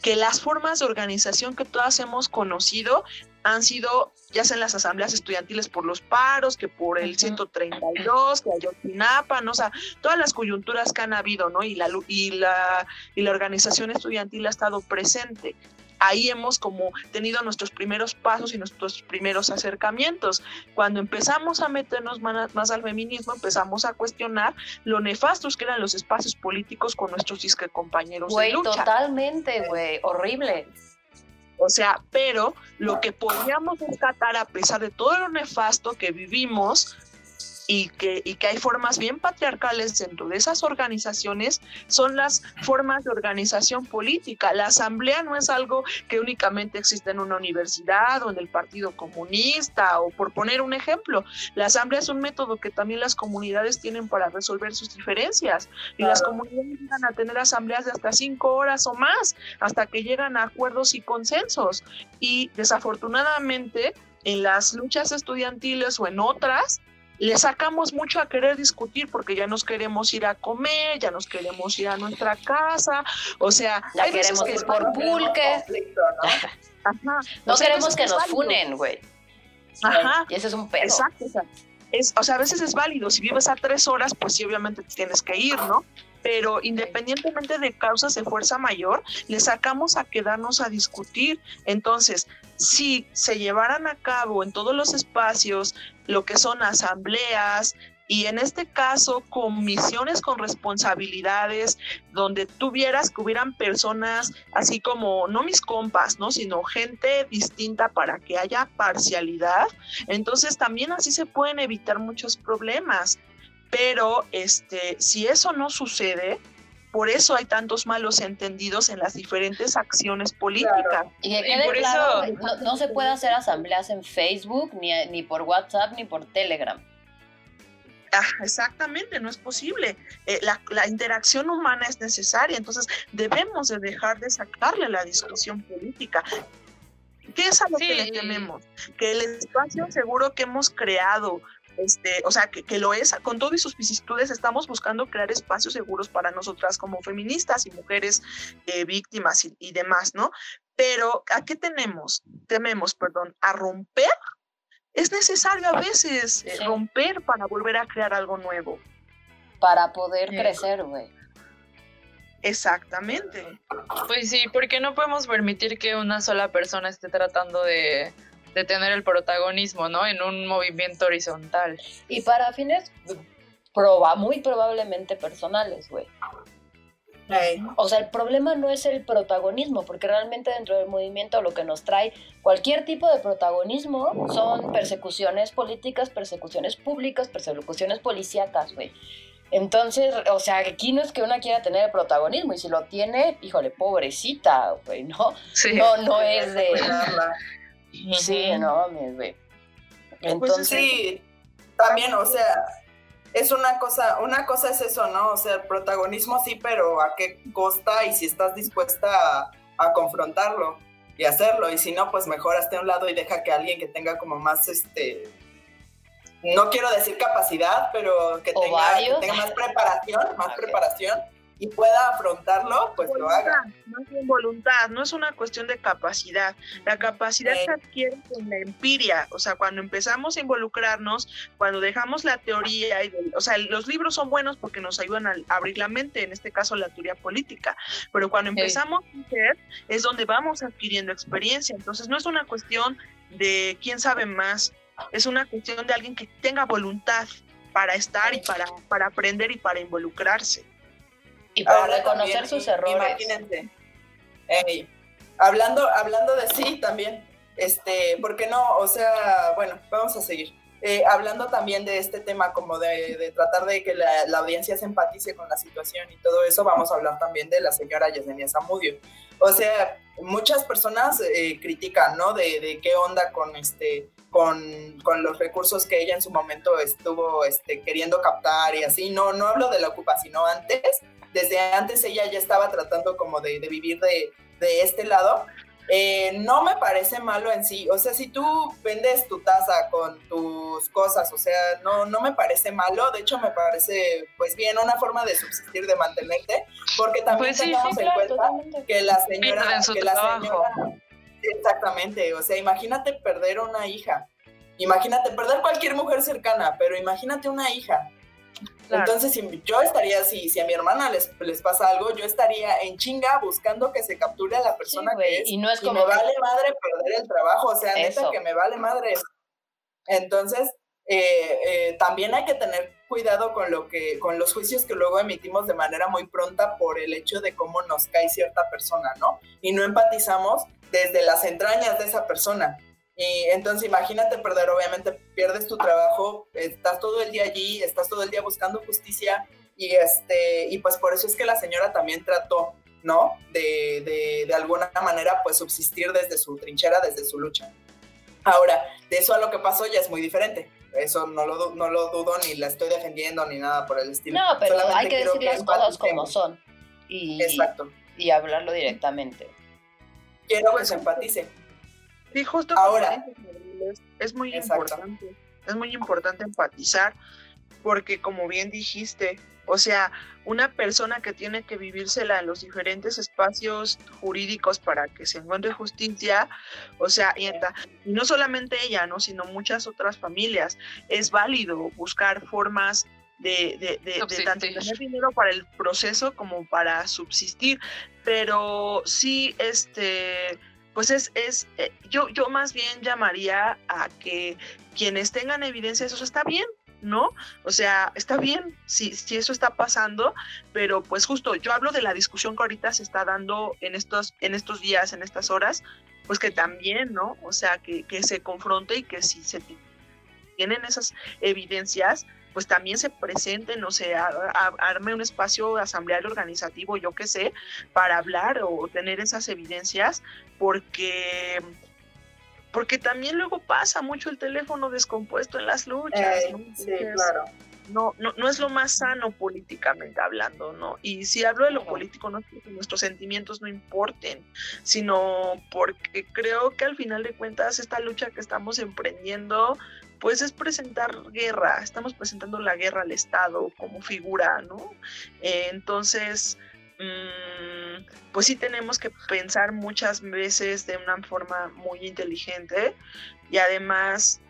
que las formas de organización que todas hemos conocido han sido ya sea en las asambleas estudiantiles por los paros, que por el 132, que Ayotzinapa, ¿no? o sea, todas las coyunturas que han habido, ¿no? Y la, y la, y la organización estudiantil ha estado presente ahí hemos como tenido nuestros primeros pasos y nuestros primeros acercamientos. Cuando empezamos a meternos más, al feminismo, empezamos a cuestionar lo nefastos que eran los espacios políticos con nuestros disque compañeros de lucha. totalmente, güey, horrible. O sea, pero lo que podíamos rescatar a pesar de todo lo nefasto que vivimos, y que, y que hay formas bien patriarcales dentro de esas organizaciones, son las formas de organización política. La asamblea no es algo que únicamente existe en una universidad o en el Partido Comunista o por poner un ejemplo. La asamblea es un método que también las comunidades tienen para resolver sus diferencias y las comunidades llegan a tener asambleas de hasta cinco horas o más hasta que llegan a acuerdos y consensos. Y desafortunadamente en las luchas estudiantiles o en otras, le sacamos mucho a querer discutir porque ya nos queremos ir a comer, ya nos queremos ir a nuestra casa, o sea, ya queremos que por pulque. ¿no? queremos que nos funen, güey. Ajá. Y ese es un pedo. Exacto. es, o sea, a veces es válido. Si vives a tres horas, pues sí, obviamente tienes que ir, ¿no? Pero independientemente de causas de fuerza mayor, le sacamos a quedarnos a discutir. Entonces, si se llevaran a cabo en todos los espacios lo que son asambleas, y en este caso comisiones con responsabilidades donde tuvieras que hubieran personas así como no mis compas, ¿no? sino gente distinta para que haya parcialidad, entonces también así se pueden evitar muchos problemas. Pero este, si eso no sucede, por eso hay tantos malos entendidos en las diferentes acciones políticas. Y, por eso no, se puede hacer asambleas en Facebook, ni, ni por WhatsApp, ni por Telegram. Ah, exactamente, no es posible. Eh, la, interacción humana es necesaria, entonces debemos de dejar de sacarle la discusión política. ¿Qué es a lo que le tememos? Que el espacio seguro que hemos creado este, o sea, que, lo es, con todo y sus vicisitudes, estamos buscando crear espacios seguros para nosotras como feministas y mujeres eh, víctimas y, demás, ¿no? Pero, ¿a qué tenemos? Tememos, perdón, a romper. Es necesario a veces eh, romper para volver a crear algo nuevo. Para poder crecer, güey. Exactamente. Pues sí, porque no podemos permitir que una sola persona esté tratando de de tener el protagonismo, ¿no? En un movimiento horizontal. Y para fines proba, muy probablemente personales, güey. O sea, el problema no es el protagonismo, porque realmente dentro del movimiento lo que nos trae cualquier tipo de protagonismo son persecuciones políticas, persecuciones públicas, persecuciones policíacas, güey. Entonces, o sea, aquí no es que una quiera tener el protagonismo, y si lo tiene, híjole, pobrecita, güey, ¿no? No, no es de... Sí, no, mi güey. Pues Entonces, sí, también, o sea, es una cosa, una cosa es eso, ¿no? O sea, el protagonismo sí, pero a qué costa y si estás dispuesta a, confrontarlo y hacerlo. Y si no, pues mejor hazte a un lado y deja que alguien que tenga como más, este, no quiero decir capacidad, pero que, tenga, más preparación, más preparación y pueda afrontarlo, pues lo haga. No es voluntad, no es una cuestión de capacidad. La capacidad se adquiere con la empiria, o sea, cuando empezamos a involucrarnos, cuando dejamos la teoría, y o sea, los libros son buenos porque nos ayudan a abrir la mente, en este caso la teoría política, pero cuando empezamos a hacer es donde vamos adquiriendo experiencia, entonces no es una cuestión de quién sabe más, es una cuestión de alguien que tenga voluntad para estar y para, para aprender y para involucrarse. Y para reconocer sus errores. Imagínense. hablando, hablando de sí también, este, ¿por qué no? O sea, bueno, vamos a seguir. Eh, hablando también de este tema como de, tratar de que la, audiencia se empatice con la situación y todo eso, vamos a hablar también de la señora Yesenia Zamudio. O sea, muchas personas eh, critican, ¿no? De, de, qué onda con este, con, con, los recursos que ella en su momento estuvo este, queriendo captar y así. No, no hablo de la ocupa, sino antes, desde antes ella ya estaba tratando como de, vivir de, este lado. Eh, no me parece malo en sí, o sea, si tú vendes tu taza con tus cosas, o sea, no, no me parece malo, de hecho me parece pues bien una forma de subsistir, de mantenerte, porque también pues tenemos en cuenta que la señora, que la señora, exactamente, o sea, imagínate perder una hija, imagínate perder cualquier mujer cercana, pero imagínate una hija, entonces, si yo estaría, si, si a mi hermana les, les pasa algo, yo estaría en chinga buscando que se capture a la persona que es. Y no es como. me vale madre perder el trabajo, o sea, neta que me vale madre. Entonces, eh, eh, también hay que tener cuidado con lo que, con los juicios que luego emitimos de manera muy pronta por el hecho de cómo nos cae cierta persona, ¿no? Y no empatizamos desde las entrañas de esa persona Y entonces imagínate perder, obviamente pierdes tu trabajo, estás todo el día allí, estás todo el día buscando justicia y, este, y pues por eso es que la señora también trató, ¿no? De, de, de alguna manera pues subsistir desde su trinchera, desde su lucha. Ahora, de eso a lo que pasó ya es muy diferente. Eso no lo, no lo dudo, ni la estoy defendiendo, ni nada por el estilo. No, pero hay que decir las cosas como son. Y, Exacto. Y hablarlo directamente. Quiero que se empatice. Sí, justo Ahora. es, muy Exacto. importante. Es muy importante empatizar porque como bien dijiste, o sea, una persona que tiene que vivírsela en los diferentes espacios jurídicos para que se encuentre justicia, o sea, y no solamente ella, ¿no? sino muchas otras familias, es válido buscar formas de, de, de- de tanto tener dinero para el proceso como para subsistir, pero sí, este, pues es, es eh, yo, yo más bien llamaría a que quienes tengan evidencia, eso está bien, ¿no? O sea, está bien si, si eso está pasando, pero pues justo yo hablo de la discusión que ahorita se está dando en estos, en estos días, en estas horas, pues que también, ¿no? O sea, que, que se confronte y que si se tienen esas evidencias, pues también se presenten, o sea, a- arme un espacio asambleario organizativo, yo qué sé, para hablar o tener esas evidencias, porque porque también luego pasa mucho el teléfono descompuesto en las luchas, Eh, ¿no? sí, claro. no, no, no es lo más sano políticamente hablando, ¿no? Y si hablo de lo político, no es porque nuestros sentimientos no importen, sino porque creo que al final de cuentas esta lucha que estamos emprendiendo, pues es presentar guerra, estamos presentando la guerra al Estado como figura, ¿no? Eh, entonces, mm, pues sí tenemos que pensar muchas veces de una forma muy inteligente y además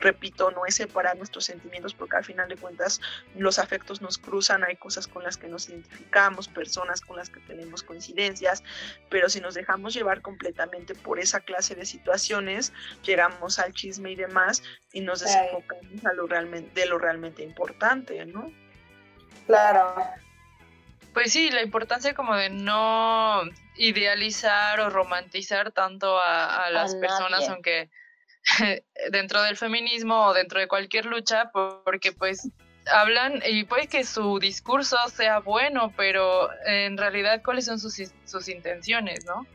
repito, no es separar nuestros sentimientos porque al final de cuentas los afectos nos cruzan, hay cosas con las que nos identificamos, personas con las que tenemos coincidencias, pero si nos dejamos llevar completamente por esa clase de situaciones, llegamos al chisme y demás y nos desenfocamos a lo realmente, de lo realmente importante, ¿no? Claro. Pues sí, la importancia como de no idealizar o romantizar tanto a, a las A personas, aunque dentro del feminismo o dentro de cualquier lucha, por- porque pues hablan y puede que su discurso sea bueno, pero en realidad cuáles son sus, sus intenciones, ¿no?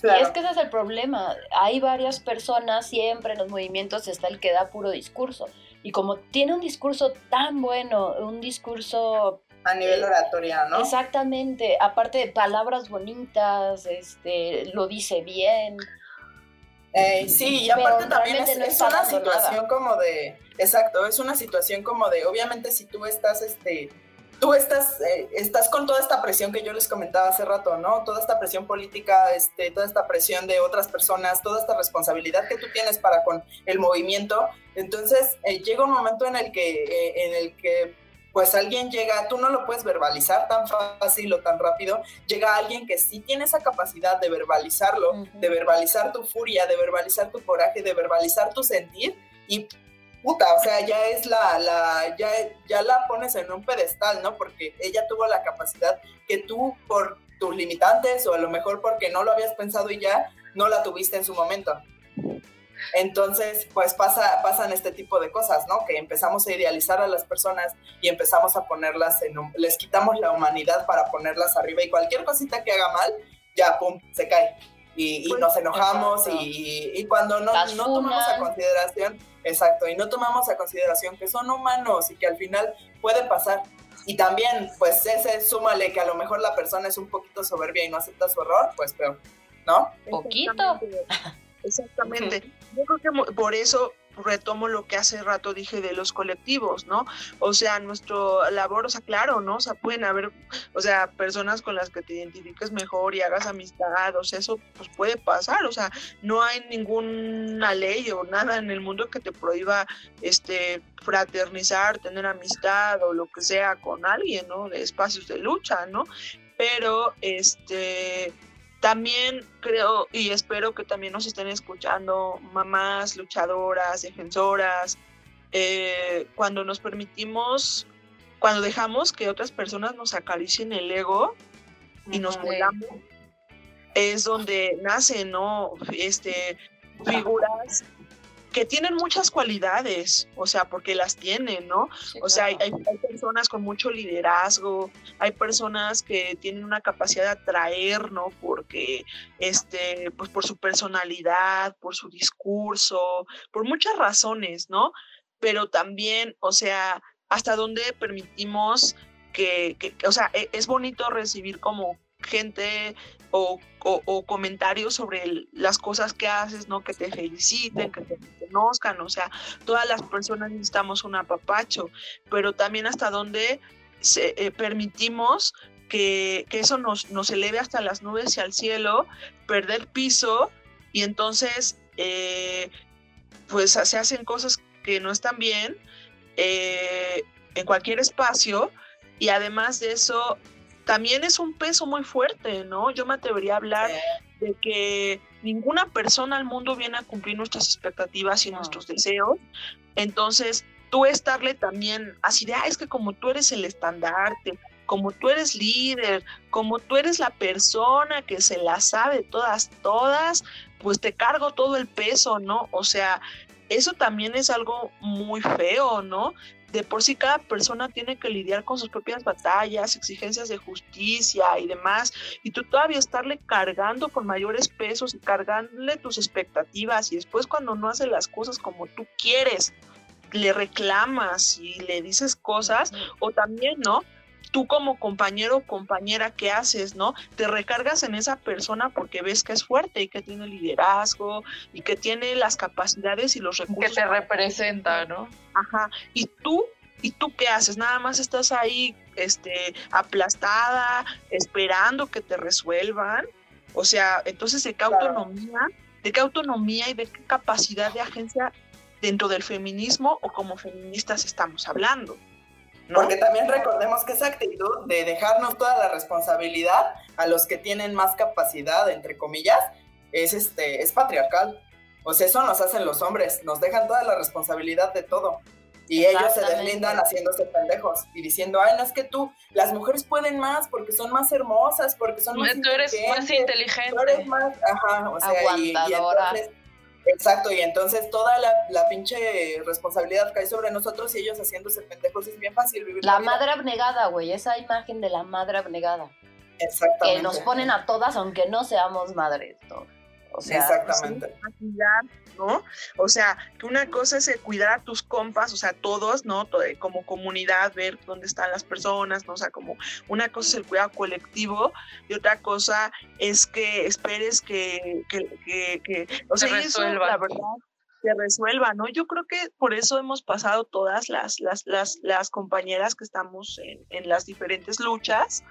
claro. Y es que ese es el problema. Hay varias personas, siempre en los movimientos está el que da puro discurso. Y como tiene un discurso tan bueno, un discurso A nivel oratoria, ¿no? exactamente, aparte de palabras bonitas, este, lo dice bien. Eh, sí, y Pero aparte también es, no es está una situación como de, exacto, es una situación como de, obviamente si tú estás, este, tú estás, eh, estás con toda esta presión que yo les comentaba hace rato, ¿no? Toda esta presión política, este, toda esta presión de otras personas, toda esta responsabilidad que tú tienes para con el movimiento, entonces eh, llega un momento en el que, en el que pues alguien llega, tú no lo puedes verbalizar tan fácil o tan rápido, llega alguien que sí tiene esa capacidad de verbalizarlo, de verbalizar tu furia, de verbalizar tu coraje, de verbalizar tu sentir y puta, o sea, ya es la, la ya, ya la pones en un pedestal, ¿no? Porque ella tuvo la capacidad que tú por tus limitantes o a lo mejor porque no lo habías pensado y ya no la tuviste en su momento. Entonces, pues pasa, pasan este tipo de cosas, ¿no? Que empezamos a idealizar a las personas y empezamos a ponerlas en un, les quitamos la humanidad para ponerlas arriba y cualquier cosita que haga mal, ya, pum, se cae. Y, y Pues, nos enojamos y, y cuando no, no tomamos a consideración, exacto, y no tomamos a consideración que son humanos y que al final puede pasar. Y también, pues ese súmale que a lo mejor la persona es un poquito soberbia y no acepta su error, pues peor, ¿no? Poquito. Exactamente. Exactamente. Yo creo que por eso retomo lo que hace rato dije de los colectivos, ¿no? O sea, nuestro labor, o sea, claro, ¿no? O sea, pueden haber, o sea, personas con las que te identifiques mejor y hagas amistad, o sea, eso pues puede pasar, o sea, no hay ninguna ley o nada en el mundo que te prohíba, este, fraternizar, tener amistad o lo que sea con alguien, ¿no? De espacios de lucha, ¿no? Pero, este, también creo y espero que también nos estén escuchando mamás, luchadoras, defensoras, eh, cuando nos permitimos, cuando dejamos que otras personas nos acaricien el ego y nos volamos, es donde nacen, ¿no? Este, figuras que tienen muchas cualidades, o sea, porque las tienen, ¿no? o sea, hay, hay, personas con mucho liderazgo, hay personas que tienen una capacidad de atraer, ¿no? Porque, este, pues por su personalidad, por su discurso, por muchas razones, ¿no? Pero también, o sea, hasta dónde permitimos que, que, o sea, e, es bonito recibir como gente o, comentarios sobre las cosas que haces, ¿no? Que te feliciten, que te conozcan, o sea, todas las personas necesitamos un apapacho, pero también hasta dónde se, eh, permitimos que, eso nos, nos, eleve hasta las nubes y al cielo, perder piso y entonces eh, pues se hacen cosas que no están bien eh, en cualquier espacio y además de eso también es un peso muy fuerte, ¿no? Yo me atrevería a hablar de que ninguna persona al mundo viene a cumplir nuestras expectativas y nuestros deseos. Entonces, tú estarle también así de, ah, es que como tú eres el estandarte, como tú eres líder, como tú eres la persona que se la sabe todas, todas, pues te cargo todo el peso, ¿no? O sea, eso también es algo muy feo, ¿no? De por sí cada persona tiene que lidiar con sus propias batallas, exigencias de justicia y demás, y tú todavía estarle cargando con mayores pesos y cargándole tus expectativas y después cuando no hace las cosas como tú quieres, le reclamas y le dices cosas, o también, ¿no? Tú como compañero o compañera, ¿qué haces, no? Te recargas en esa persona porque ves que es fuerte y que tiene liderazgo y que tiene las capacidades y los recursos. Que te representa, ¿no? Ajá. Y tú, ¿y tú qué haces? Nada más estás ahí, este, aplastada, esperando que te resuelvan. O sea, entonces, ¿de qué autonomía? ¿De qué autonomía y de qué capacidad de agencia dentro del feminismo o como feministas estamos hablando? Porque también recordemos que esa actitud de dejarnos toda la responsabilidad a los que tienen más capacidad, entre comillas, es, este, es patriarcal. O sea, eso nos hacen los hombres, nos dejan toda la responsabilidad de todo. Y ellos se deslindan haciéndose pendejos y diciendo, ay, no es que tú, las mujeres pueden más porque son más hermosas, porque son más Tú eres más inteligente. Tú eres más, ajá, o sea, Aguantadora. Y, Exacto, y entonces toda la, la, pinche responsabilidad cae sobre nosotros y ellos haciéndose pendejos es bien fácil vivir. La, madre abnegada, güey, esa imagen de la madre abnegada. Exactamente. Que nos ponen a todas aunque no seamos madres. ¿no? O sea, Exactamente. ¿No? O sea, que una cosa es cuidar a tus compas, o sea, todos, ¿no? Como comunidad, ver dónde están las personas, ¿no? O sea, como una cosa es el cuidado colectivo y otra cosa es que esperes que, que, que, o sea, eso, la verdad, se resuelva, ¿no? Yo creo que por eso hemos pasado todas las, las, las, las compañeras que estamos en, en las diferentes luchas,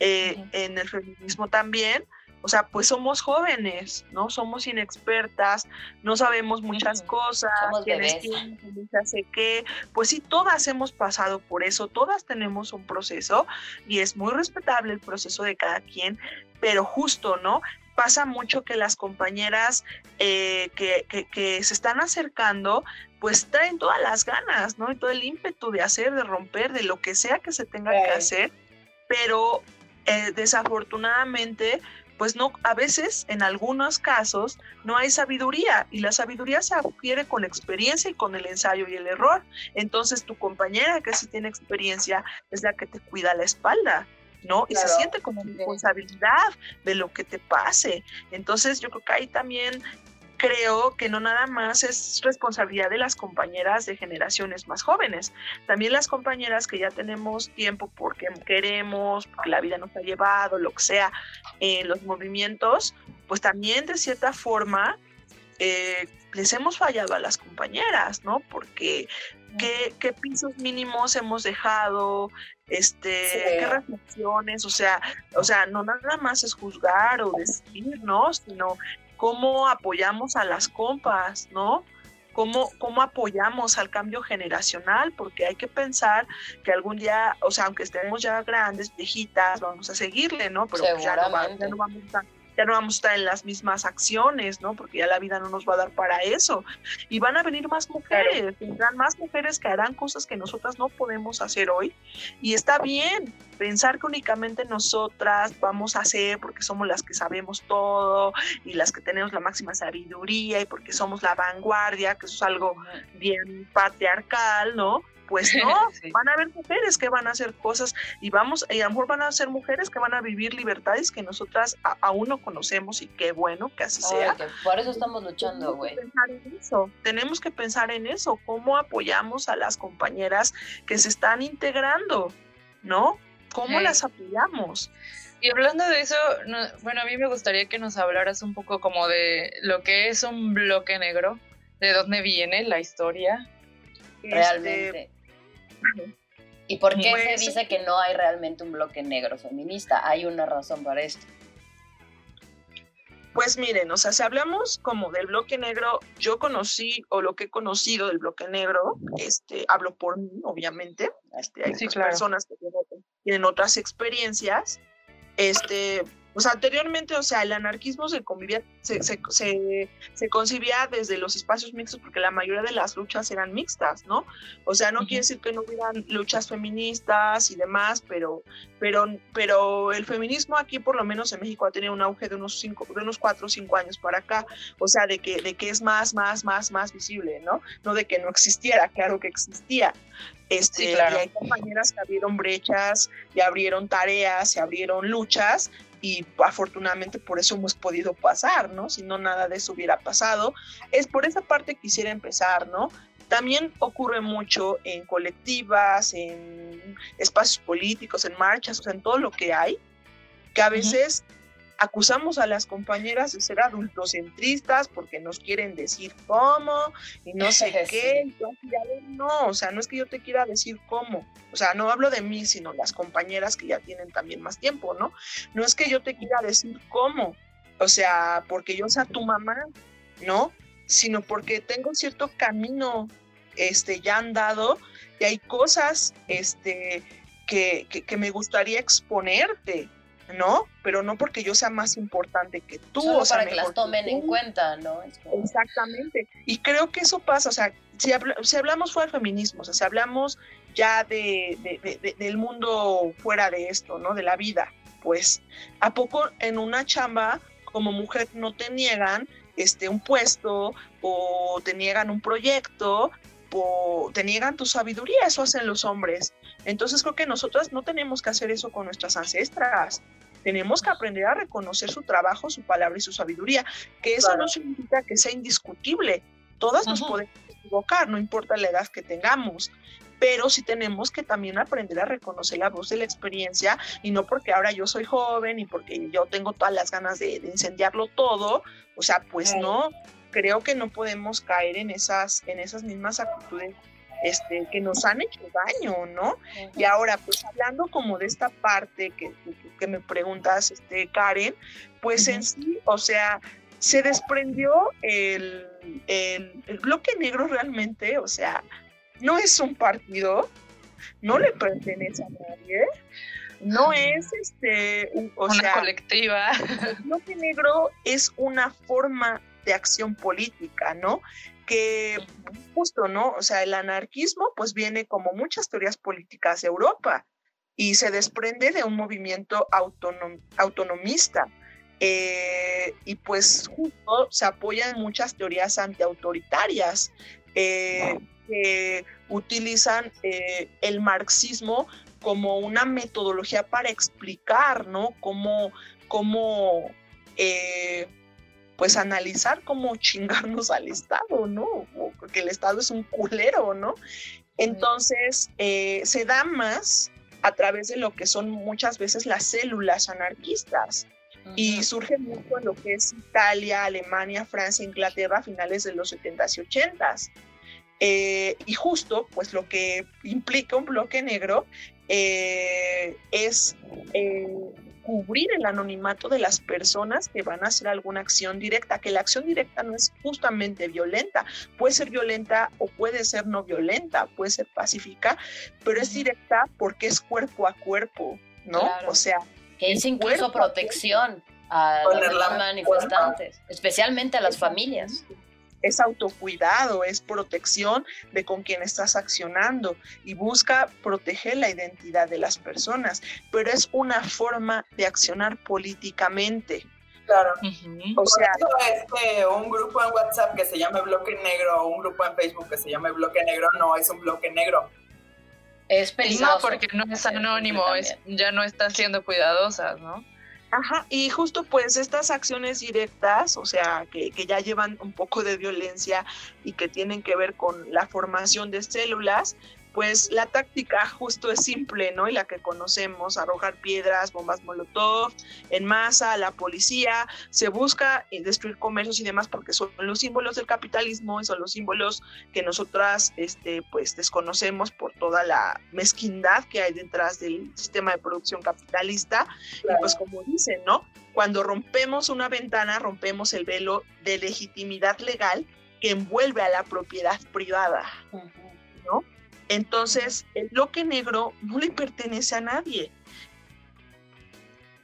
eh, en el feminismo también, o sea, pues somos jóvenes, ¿no? Somos inexpertas, no sabemos muchas cosas, quiénes tienen, se hace qué. Pues sí, todas hemos pasado por eso, todas tenemos un proceso y es muy respetable el proceso de cada quien, pero justo, ¿no? Pasa mucho que las compañeras eh, que, que, se están acercando, pues traen todas las ganas, ¿no? Y todo el ímpetu de hacer, de romper, de lo que sea que se tenga que hacer, pero eh, desafortunadamente pues no, a veces, en algunos casos, no hay sabiduría y la sabiduría se adquiere con experiencia y con el ensayo y el error. Entonces tu compañera que sí tiene experiencia es la que te cuida la espalda. ¿no? Y se siente como responsabilidad de lo que te pase. Entonces yo creo que ahí también creo que no nada más es responsabilidad de las compañeras de generaciones más jóvenes, también las compañeras que ya tenemos tiempo porque queremos, porque la vida nos ha llevado, lo que sea, en los movimientos, pues también de cierta forma eh, les hemos fallado a las compañeras, ¿no? Porque ¿qué, pisos mínimos hemos dejado, este, qué reflexiones, o sea, o sea, no nada más es juzgar o decir, ¿no? Sino cómo apoyamos a las compas, ¿no? Cómo, cómo apoyamos al cambio generacional, porque hay que pensar que algún día, o sea, aunque estemos ya grandes, viejitas, vamos a seguirle, ¿no? Pero ya no, vamos ya no vamos a estar en las mismas acciones, ¿no? Porque ya la vida no nos va a dar para eso. Y van a venir más mujeres, vendrán más mujeres que harán cosas que nosotras no podemos hacer hoy. Y está bien pensar que únicamente nosotras vamos a hacer porque somos las que sabemos todo y las que tenemos la máxima sabiduría y porque somos la vanguardia, que eso es algo bien patriarcal, ¿no? Pues no, van a haber mujeres que van a hacer cosas y vamos, y a lo mejor van a ser mujeres que van a vivir libertades que nosotras aún no conocemos y qué bueno que así sea. por eso estamos luchando, güey. Tenemos que pensar en eso, cómo apoyamos a las compañeras que se están integrando, ¿no? ¿Cómo las apoyamos? Y hablando de eso, bueno, a mí me gustaría que nos hablaras un poco como de lo que es un bloque negro, de dónde viene la historia. Este, Realmente. ¿Y por qué se dice que no hay realmente un bloque negro feminista? Hay una razón para esto. Pues miren, o sea, si hablamos como del bloque negro, yo conocí o lo que he conocido del bloque negro, este, hablo por mí, obviamente, este, hay personas que tienen otras experiencias, este, pues anteriormente, o sea, el anarquismo se, convivía, se, se, se, concibía desde los espacios mixtos porque la mayoría de las luchas eran mixtas, ¿no? O sea, no quiere decir que no hubieran luchas feministas y demás, pero, pero, pero el feminismo aquí, por lo menos en México, ha tenido un auge de unos cinco, de unos cuatro o cinco años para acá, o sea, de que, de que es más, más, más, más visible, ¿no? No de que no existiera, claro que existía. Este, Y hay compañeras que abrieron brechas, y abrieron tareas, se abrieron luchas, y afortunadamente por eso hemos podido pasar, ¿no? Si no, nada de eso hubiera pasado. Es por esa parte que quisiera empezar, ¿no? También ocurre mucho en colectivas, en espacios políticos, en marchas, o sea, en todo lo que hay, que a veces acusamos a las compañeras de ser adultocentristas porque nos quieren decir cómo y no sé qué. no, o sea, no es que yo te quiera decir cómo. O sea, no hablo de mí, sino las compañeras que ya tienen también más tiempo, ¿no? No es que yo te quiera decir cómo. O sea, porque yo sea tu mamá, ¿no? Sino porque tengo cierto camino este, ya andado y hay cosas este, que, que me gustaría exponerte, ¿no? Pero no porque yo sea más importante que tú. o sea, para que las tomen en cuenta, ¿no? Exactamente. Y creo que eso pasa, o sea, si, si hablamos fuera de feminismo, o sea, si hablamos ya de, de, del mundo fuera de esto, ¿no? De la vida, pues, ¿a poco en una chamba como mujer no te niegan este, un puesto o te niegan un proyecto o te niegan tu sabiduría? Eso hacen los hombres. Entonces creo que nosotras no tenemos que hacer eso con nuestras ancestras. Tenemos que aprender a reconocer su trabajo, su palabra y su sabiduría, que eso no significa que sea indiscutible. Todas nos podemos equivocar, no importa la edad que tengamos, pero sí tenemos que también aprender a reconocer la voz de la experiencia y no porque ahora yo soy joven y porque yo tengo todas las ganas de, incendiarlo todo, o sea, pues no, creo que no podemos caer en esas, en esas mismas actitudes este, que nos han hecho daño, ¿no? Y ahora, pues hablando como de esta parte que, que, me preguntas, este, Karen, pues en sí, o sea, se desprendió el, el, bloque negro realmente, o sea, no es un partido, no le pertenece a nadie, no es este, o una colectiva. El bloque negro es una forma de acción política, ¿no? que justo, ¿no? O sea, el anarquismo pues viene como muchas teorías políticas de Europa y se desprende de un movimiento autonomista. Eh, y pues justo se apoya en muchas teorías antiautoritarias eh, que utilizan eh, el marxismo como una metodología para explicar, ¿no? Cómo, cómo pues analizar cómo chingarnos al Estado, ¿no? Porque el Estado es un culero, ¿no? Entonces, eh, se da más a través de lo que son muchas veces las células anarquistas. Y surge mucho en lo que es Italia, Alemania, Francia, Inglaterra a finales de los 70s y 80s. Eh, y justo, pues lo que implica un bloque negro eh, es cubrir el anonimato de las personas que van a hacer alguna acción directa, que la acción directa no es justamente violenta, puede ser violenta o puede ser no violenta, puede ser pacífica, pero es directa porque es cuerpo a cuerpo, ¿no? O sea, que es incluso protección a los manifestantes, especialmente a las familias es autocuidado, es protección de con quien estás accionando y busca proteger la identidad de las personas, pero es una forma de accionar políticamente. Claro. O sea, es que un grupo en WhatsApp que se llame Bloque Negro o un grupo en Facebook que se llame Bloque Negro no es un bloque negro. Es peligroso. No, porque no es anónimo, es, ya no está siendo cuidadosa, ¿no? Ajá, y justo pues estas acciones directas, o sea, que, que, ya llevan un poco de violencia y que tienen que ver con la formación de células, pues la táctica justo es simple, ¿no? Y la que conocemos, arrojar piedras, bombas molotov en masa, la policía, se busca destruir comercios y demás porque son los símbolos del capitalismo y son los símbolos que nosotras, este, pues desconocemos por toda la mezquindad que hay detrás del sistema de producción capitalista. Y pues como dicen, ¿no? Cuando rompemos una ventana, rompemos el velo de legitimidad legal que envuelve a la propiedad privada, ¿no? Entonces, el bloque negro no le pertenece a nadie.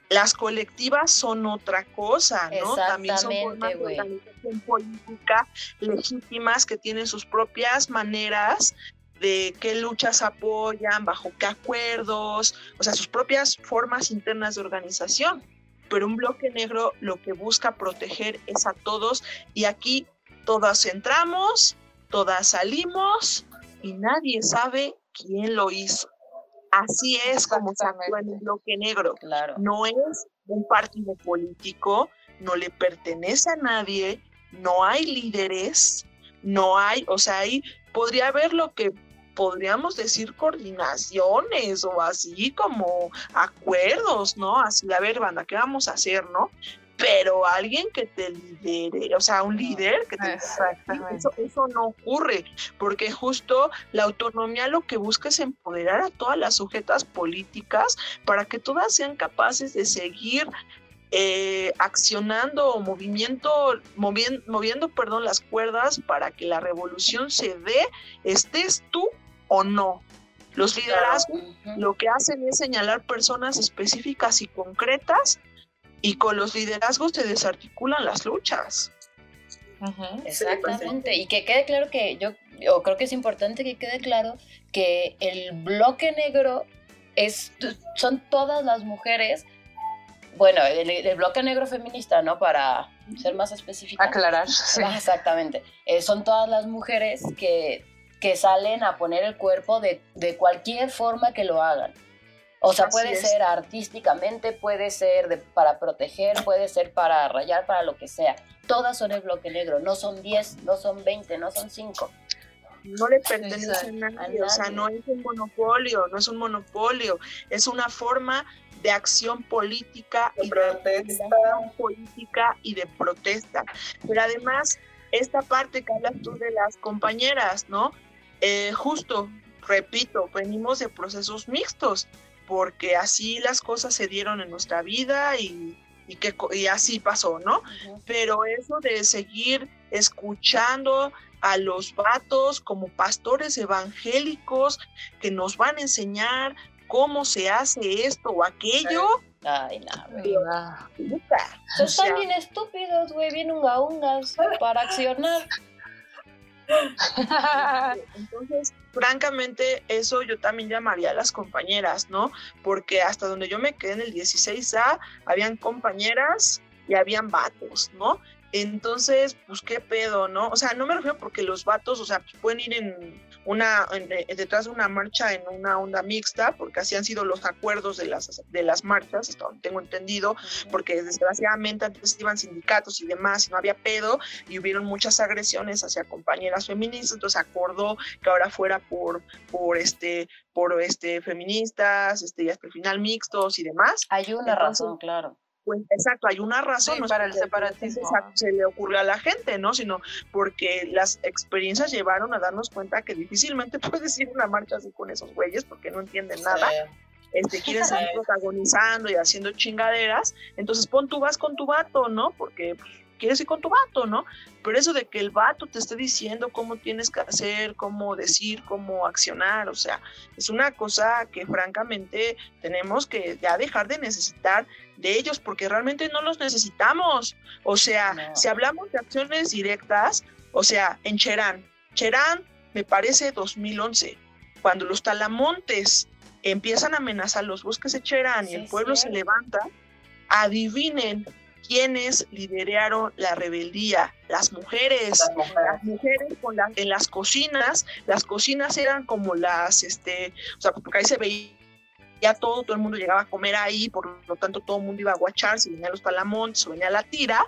Las colectivas son otra cosa, ¿no? También son formas de organización política legítimas que tienen sus propias maneras de qué luchas apoyan, bajo qué acuerdos, o sea, sus propias formas internas de organización. Pero un bloque negro lo que busca proteger es a todos y aquí todas entramos, todas salimos, y nadie sabe quién lo hizo. Así es como se actúa en el bloque negro. No es un partido político, no le pertenece a nadie, no hay líderes, no hay, o sea, ahí podría haber lo que podríamos decir coordinaciones o así como acuerdos, ¿no? Así, a ver, banda, ¿qué vamos a hacer, no? Pero alguien que te lidere, o sea, un líder que te eso, eso no ocurre, porque justo la autonomía lo que busca es empoderar a todas las sujetas políticas para que todas sean capaces de seguir eh, accionando o movimiento, moviendo, moviendo perdón, las cuerdas para que la revolución se dé, estés tú o no. Los liderazgos lo que hacen es señalar personas específicas y concretas y con los liderazgos se desarticulan las luchas. Exactamente, y que quede claro que yo, yo creo que es importante que quede claro que el bloque negro es, son todas las mujeres, bueno, el, bloque negro feminista, ¿no? Para ser más específica. Aclarar. Exactamente. Eh, son todas las mujeres que, que salen a poner el cuerpo de, de cualquier forma que lo hagan. O sea, puede ser artísticamente, puede ser para proteger, puede ser para rayar, para lo que sea. Todas son el bloque negro, no son 10, no son 20, no son 5. No le pertenece a nadie, o sea, no es un monopolio, no es un monopolio, es una forma de acción política de y protesta. de política y de protesta. Pero además, esta parte que hablas tú de las compañeras, ¿no? Eh, justo, repito, venimos de procesos mixtos porque así las cosas se dieron en nuestra vida y, que, y así pasó, ¿no? Pero eso de seguir escuchando a los vatos como pastores evangélicos que nos van a enseñar cómo se hace esto o aquello. Ay, no, Están bien estúpidos, güey, bien unga ungas para accionar. Entonces, francamente, eso yo también llamaría a las compañeras, ¿no? Porque hasta donde yo me quedé en el 16A, habían compañeras y habían vatos, ¿no? Entonces, pues qué pedo, ¿no? O sea, no me refiero porque los vatos, o sea, pues, pueden ir en una eh, detrás de una marcha en una onda mixta, porque así han sido los acuerdos de las de las marchas, tengo entendido, porque desgraciadamente antes iban sindicatos y demás, y no había pedo, y hubieron muchas agresiones hacia compañeras feministas, entonces acordó que ahora fuera por por este por este feministas, este y hasta el final mixtos y demás. Hay una razón, claro pues exacto, hay una razón. para el separatismo. Se le ocurre a la gente, ¿no? Sino porque las experiencias llevaron a darnos cuenta que difícilmente puedes ir a una marcha así con esos güeyes porque no entienden nada. Este, quieren seguir protagonizando y haciendo chingaderas. Entonces pon tú vas con tu vato, ¿no? Porque pues, quieres ir con tu vato, ¿no? Pero eso de que el vato te esté diciendo cómo tienes que hacer, cómo decir, cómo accionar, o sea, es una cosa que francamente tenemos que ya dejar de necesitar de ellos porque realmente no los necesitamos. O sea, si hablamos de acciones directas, o sea, en Cherán, Cherán me parece 2011, cuando los talamontes empiezan a amenazar los bosques de Cherán y el pueblo se levanta, adivinen quiénes lideraron la rebeldía, las mujeres, las mujeres, en las cocinas, las cocinas eran como las, este, o sea, porque ahí se veía ya todo, todo el mundo llegaba a comer ahí, por lo tanto todo el mundo iba a guachar, si venía los talamontes, si venía la tira,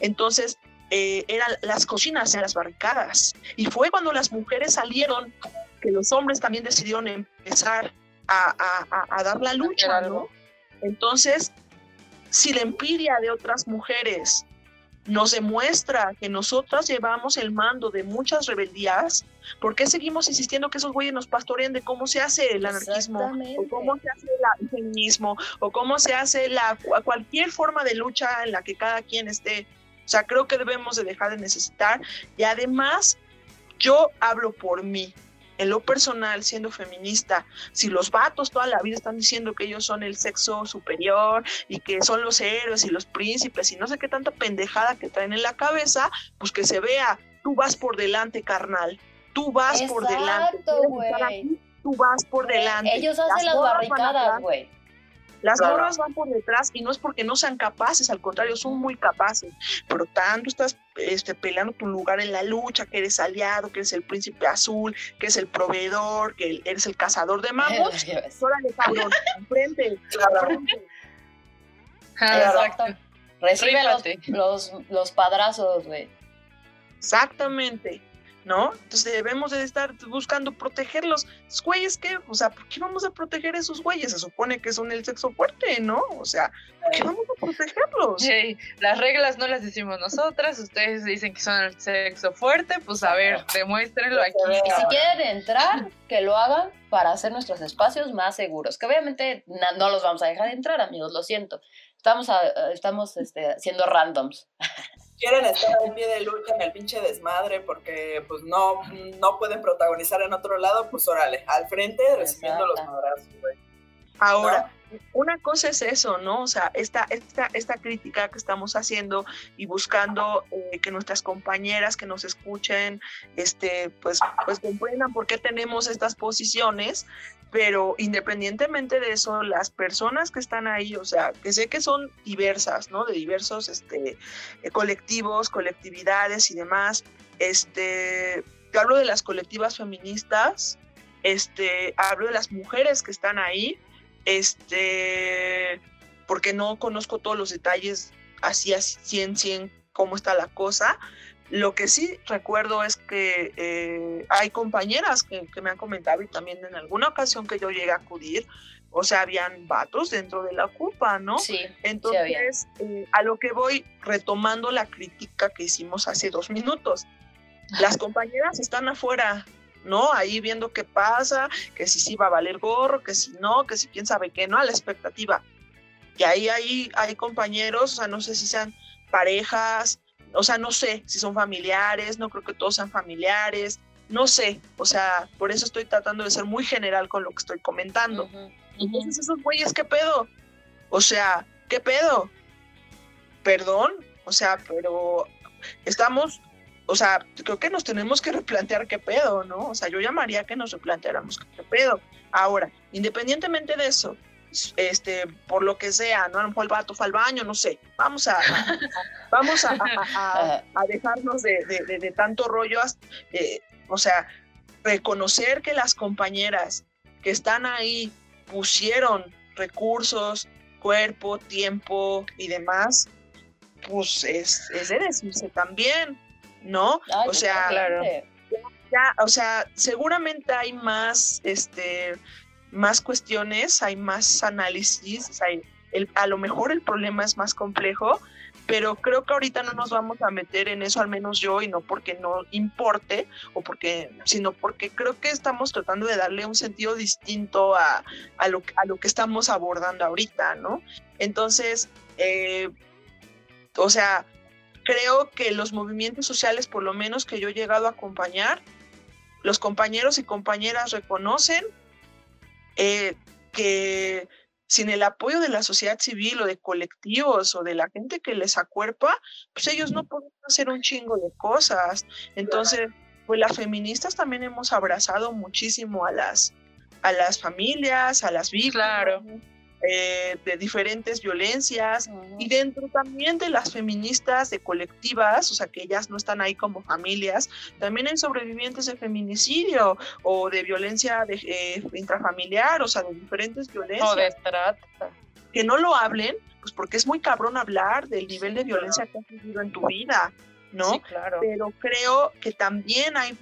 entonces eh, eran las cocinas, eran las barricadas, y fue cuando las mujeres salieron que los hombres también decidieron empezar a, dar la lucha, ¿no? Entonces, si la envidia de otras mujeres nos demuestra que nosotras llevamos el mando de muchas rebeldías, ¿por qué seguimos insistiendo que esos güeyes nos pastoreen de cómo se hace el anarquismo, o cómo se hace el feminismo, o cómo se hace la, cualquier forma de lucha en la que cada quien esté? O sea, creo que debemos de dejar de necesitar y además yo hablo por mí en lo personal, siendo feminista, si los vatos toda la vida están diciendo que ellos son el sexo superior y que son los héroes y los príncipes y no sé qué tanta pendejada que traen en la cabeza, pues que se vea, tú vas por delante, carnal, tú vas por delante. tú vas por delante. Ellos hacen las barricadas, güey. Las morras van por detrás y no es porque no sean capaces, al contrario, son muy capaces. Pero tanto estás este, peleando tu lugar en la lucha, que eres aliado, que eres el príncipe azul, que es el proveedor, que eres el cazador de. Órale, cabrón, enfrente. Claro. Exacto. Recibe los, los, los padrazos, güey. Exactamente. ¿No? Entonces debemos de estar buscando protegerlos. Los güeyes, ¿qué? O sea, ¿por qué vamos a proteger a esos güeyes? Se supone que son el sexo fuerte, ¿no? O sea, ¿por qué vamos a protegerlos? Sí, las reglas no las decimos nosotras, ustedes dicen que son el sexo fuerte, pues a ver, demuéstrenlo aquí. Y si quieren entrar, que lo hagan para hacer nuestros espacios más seguros, que obviamente no los vamos a dejar entrar, amigos, lo siento. Estamos, estamos este, siendo randoms. quieren estar en pie de lucha en el pinche desmadre porque pues no, no pueden protagonizar en otro lado, pues órale, al frente recibiendo los madrazos, güey. Ahora, una cosa es eso, ¿no? O sea, esta, esta, esta crítica que estamos haciendo y buscando eh, que nuestras compañeras que nos escuchen, este, pues, pues comprendan por qué tenemos estas posiciones, pero independientemente de eso, las personas que están ahí, o sea, que sé que son diversas, ¿no? De diversos este, eh, colectivos, colectividades y demás, este, hablo de las colectivas feministas, este, hablo de las mujeres que están ahí, este, porque no conozco todos los detalles así a 100, 100 cómo está la cosa. Lo que sí recuerdo es que eh, hay compañeras que, me han comentado y también en alguna ocasión que yo llegué a acudir, o sea, habían vatos dentro de la culpa, ¿no? Sí. Entonces, eh, a lo que voy retomando la crítica que hicimos hace dos minutos. Las compañeras están afuera, ¿no? Ahí viendo qué pasa, que si sí va a valer gorro, que si no, que si quién sabe qué, ¿no? A la expectativa. Y ahí, ahí hay compañeros, o sea, no sé si sean parejas, o sea, no sé si son familiares, no creo que todos sean familiares, no sé, o sea, por eso estoy tratando de ser muy general con lo que estoy comentando. Entonces, esos güeyes, ¿qué pedo? O sea, ¿qué pedo? Perdón, o sea, pero estamos o sea, creo que nos tenemos que replantear qué pedo, ¿no? O sea, yo llamaría que nos replanteáramos qué pedo. Ahora, independientemente de eso, este, por lo que sea, ¿no? A lo mejor el vato fue al baño, no sé. Vamos a, vamos a, dejarnos de, tanto rollo, eh, o sea, reconocer que las compañeras que están ahí pusieron recursos, cuerpo, tiempo y demás, pues es, es de decirse también. ¿no? o sea, claro. ya, o sea, seguramente hay más, este, más cuestiones, hay más análisis, hay, el, a lo mejor el problema es más complejo, pero creo que ahorita no nos vamos a meter en eso, al menos yo, y no porque no importe, o porque, sino porque creo que estamos tratando de darle un sentido distinto a, a, lo, a lo que estamos abordando ahorita, ¿no? Entonces, eh, o sea, creo que los movimientos sociales, por lo menos que yo he llegado a acompañar, los compañeros y compañeras reconocen eh, que sin el apoyo de la sociedad civil o de colectivos o de la gente que les acuerpa, pues ellos no pueden hacer un chingo de cosas. Entonces, pues las feministas también hemos abrazado muchísimo a las, a las familias, a las víctimas. Claro eh, de diferentes violencias y dentro también de las feministas de colectivas, o sea que ellas no están ahí como familias, también hay sobrevivientes de feminicidio o de violencia de, eh, intrafamiliar, o sea, de diferentes violencias. O de trata. Que no lo hablen, pues porque es muy cabrón hablar del nivel de violencia que has vivido en tu vida. ¿No? Sí, claro. Pero creo que también hay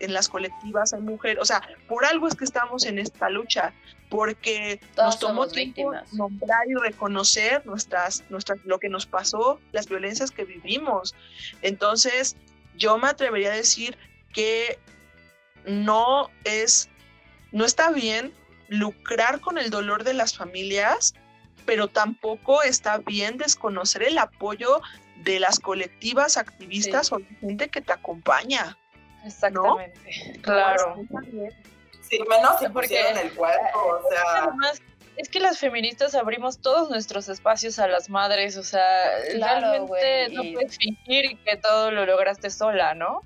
en las colectivas hay mujeres, o sea, por algo es que estamos en esta lucha, porque nos tomó tiempo nombrar y reconocer nuestras, nuestras, lo que nos pasó, las violencias que vivimos. Entonces, yo me atrevería a decir que no es, no está bien lucrar con el dolor de las familias, pero tampoco está bien desconocer el apoyo de las colectivas activistas o de gente que te acompaña. Exactamente, claro. Sí, menos se pusieron el cuerpo, o sea... es que las feministas abrimos todos nuestros espacios a las madres, o sea, realmente no puedes fingir que todo lo lograste sola, ¿no?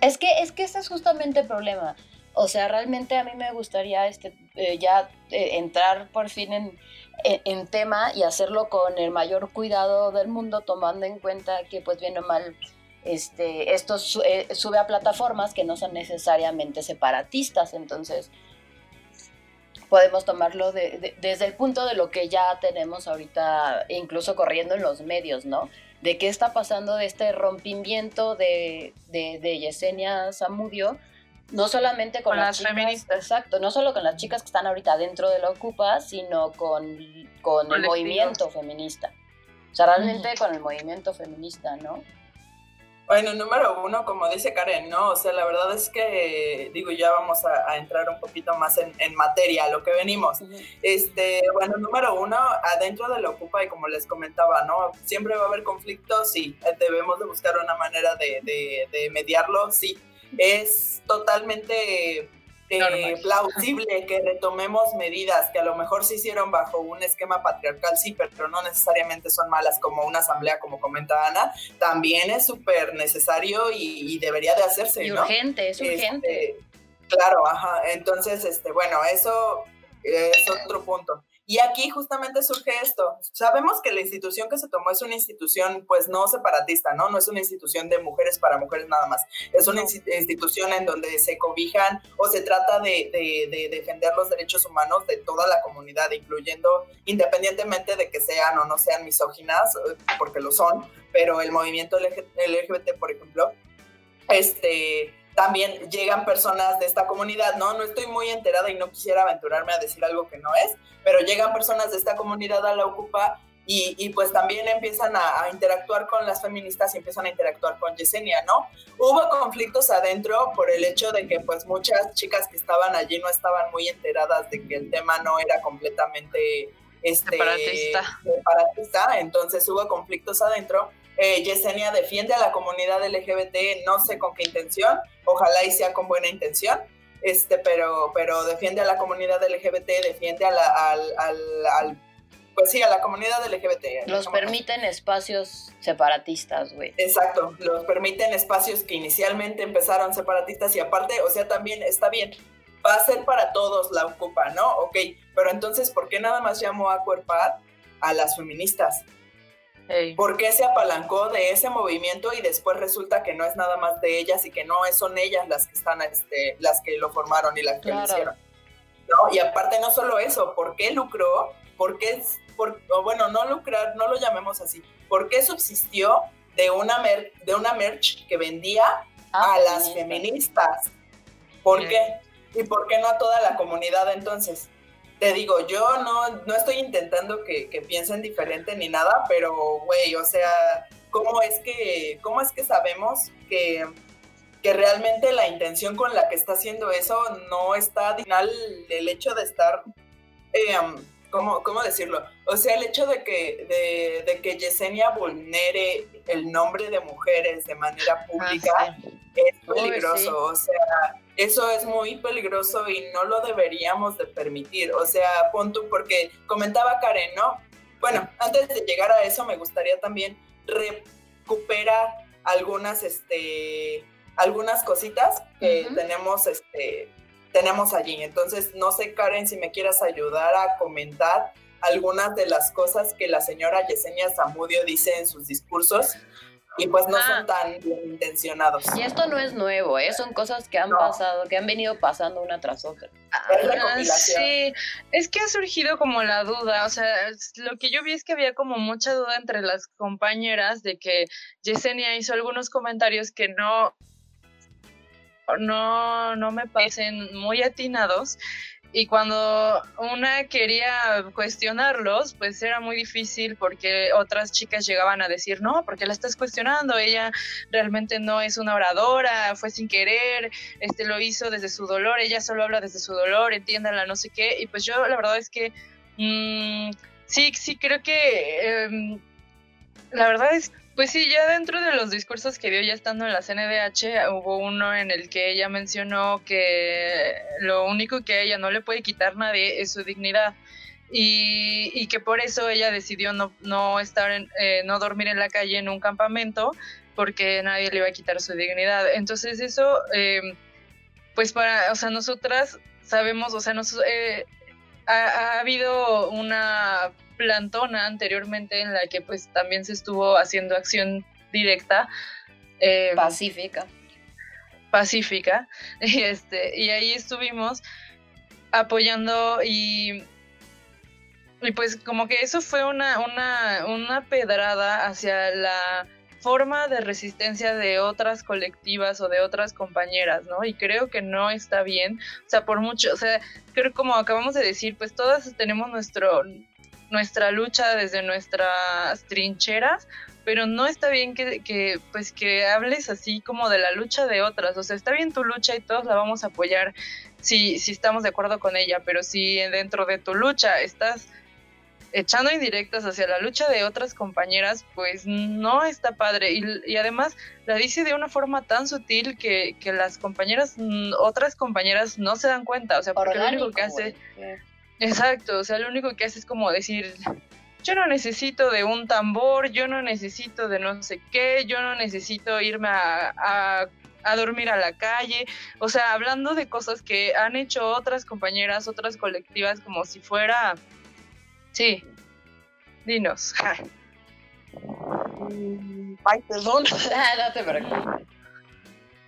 Es que, es que ese es justamente el problema. O sea, realmente a mí me gustaría este, eh, ya eh, entrar por fin en, en, tema y hacerlo con el mayor cuidado del mundo, tomando en cuenta que, pues bien o mal, este, esto eh, sube a plataformas que no son necesariamente separatistas, entonces podemos tomarlo desde el punto de lo que ya tenemos ahorita, incluso corriendo en los medios, ¿no? De qué está pasando de este rompimiento de, de, Yesenia Zamudio, no solamente con, las, feministas. Exacto, no solo con las chicas que están ahorita dentro de la Ocupa, sino con, con el movimiento feminista. O sea, realmente con el movimiento feminista, ¿no? Bueno, número uno, como dice Karen, ¿no? O sea, la verdad es que, digo, ya vamos a, entrar un poquito más en, en, materia, lo que venimos. Este, bueno, número uno, adentro de la Ocupa, y como les comentaba, ¿no? Siempre va a haber conflictos, y debemos de buscar una manera de, de, de mediarlo, sí. Es totalmente eh, plausible que retomemos medidas que a lo mejor se hicieron bajo un esquema patriarcal, sí, pero no necesariamente son malas como una asamblea, como comenta Ana, también es súper necesario y, debería de hacerse. Y urgente, es urgente. Este, claro, ajá. Entonces, este, bueno, eso es otro punto. Y aquí justamente surge esto. Sabemos que la institución que se tomó es una institución pues no separatista, ¿no? No es una institución de mujeres para mujeres nada más. Es una institución en donde se cobijan o se trata de, de, defender los derechos humanos de toda la comunidad, incluyendo independientemente de que sean o no sean misóginas, eh, porque lo son, pero el movimiento LGBT, por ejemplo, este también llegan personas de esta comunidad, ¿no? No estoy muy enterada y no quisiera aventurarme a decir algo que no es, pero llegan personas de esta comunidad a la Ocupa y, y pues también empiezan a, interactuar con las feministas y empiezan a interactuar con Yesenia, ¿no? Hubo conflictos adentro por el hecho de que pues muchas chicas que estaban allí no estaban muy enteradas de que el tema no era completamente este, separatista. separatista, entonces hubo conflictos adentro eh, Yesenia defiende a la comunidad LGBT, no sé con qué intención, ojalá y sea con buena intención, este, pero, pero defiende a la comunidad LGBT, defiende a la, al, pues sí, a la comunidad LGBT. Los permiten espacios separatistas, güey. Exacto, los permiten espacios que inicialmente empezaron separatistas y aparte, o sea, también está bien, va a ser para todos la ocupa, ¿no? Ok, pero entonces, ¿por qué nada más llamó a cuerpar a las feministas? ¿Por qué se apalancó de ese movimiento y después resulta que no es nada más de ellas y que no son ellas las que están, este, las que lo formaron y las que lo hicieron? ¿No? Y aparte no solo eso, ¿por qué lucró? ¿Por qué, por, bueno, no lucrar, no lo llamemos así, ¿por qué subsistió de una, de una merch que vendía ah, a las feministas? ¿Por qué? ¿Y por qué no a toda la comunidad entonces? Te digo, yo no, no estoy intentando que, piensen diferente ni nada, pero, güey, o sea, ¿cómo es que, cómo es que sabemos que, que realmente la intención con la que está haciendo eso no está final el hecho de estar eh, ¿cómo, ¿cómo, decirlo? O sea, el hecho de que, de, de, que Yesenia vulnere el nombre de mujeres de manera pública ah, es peligroso. O sea, eso es muy peligroso y no lo deberíamos de permitir. O sea, pon tú, porque comentaba Karen, ¿no? Bueno, antes de llegar a eso, me gustaría también recuperar algunas, este, algunas cositas que tenemos, este, tenemos allí. Entonces, no sé, Karen, si me quieras ayudar a comentar algunas de las cosas que la señora Yesenia Zamudio dice en sus discursos y pues no son ah. tan bien intencionados. Y esto no es nuevo, ¿eh? son cosas que han pasado, que han venido pasando una tras otra. Ah, sí, es que ha surgido como la duda, o sea, lo que yo vi es que había como mucha duda entre las compañeras de que Yesenia hizo algunos comentarios que no no, no me parecen muy atinados y cuando una quería cuestionarlos, pues era muy difícil porque otras chicas llegaban a decir, no, porque la estás cuestionando, ella realmente no es una oradora, fue sin querer, este lo hizo desde su dolor, ella solo habla desde su dolor, entiéndala, no sé qué. Y pues yo la verdad es que mm, sí, sí creo que em, la verdad es pues sí, ya dentro de los discursos que dio ya estando en la CNDH, hubo uno en el que ella mencionó que lo único que a ella no le puede quitar nadie es su dignidad. Y, que por eso ella decidió no, no estar en, eh, no dormir en la calle en un campamento porque nadie le iba a quitar su dignidad. Entonces eso, em, pues para, o sea, nosotras sabemos, o sea, nos, eh, ha, habido una plantona anteriormente en la que pues también se estuvo haciendo acción directa. Em, pacífica. Pacífica. Y, este, y ahí estuvimos apoyando y, y pues como que eso fue una, una, una pedrada hacia la forma de resistencia de otras colectivas o de otras compañeras, ¿no? Y creo que no está bien, o sea, por mucho, o sea, creo como acabamos de decir, pues todas tenemos nuestro, nuestra lucha desde nuestras trincheras, pero no está bien que, que, pues que hables así como de la lucha de otras, o sea, está bien tu lucha y todos la vamos a apoyar si, si estamos de acuerdo con ella, pero si dentro de tu lucha estás echando indirectas hacia la lucha de otras compañeras, pues no está padre. Y, además la dice de una forma tan sutil que, que, las compañeras, otras compañeras no se dan cuenta. O sea, porque lo único que hace... Exacto, o sea, lo único que hace es como decir, yo no necesito de un tambor, yo no necesito de no sé qué, yo no necesito irme a, a dormir a la calle, o sea, hablando de cosas que han hecho otras compañeras, otras colectivas, como si fuera Sí. Dinos. Ay, perdón. No te preocupes.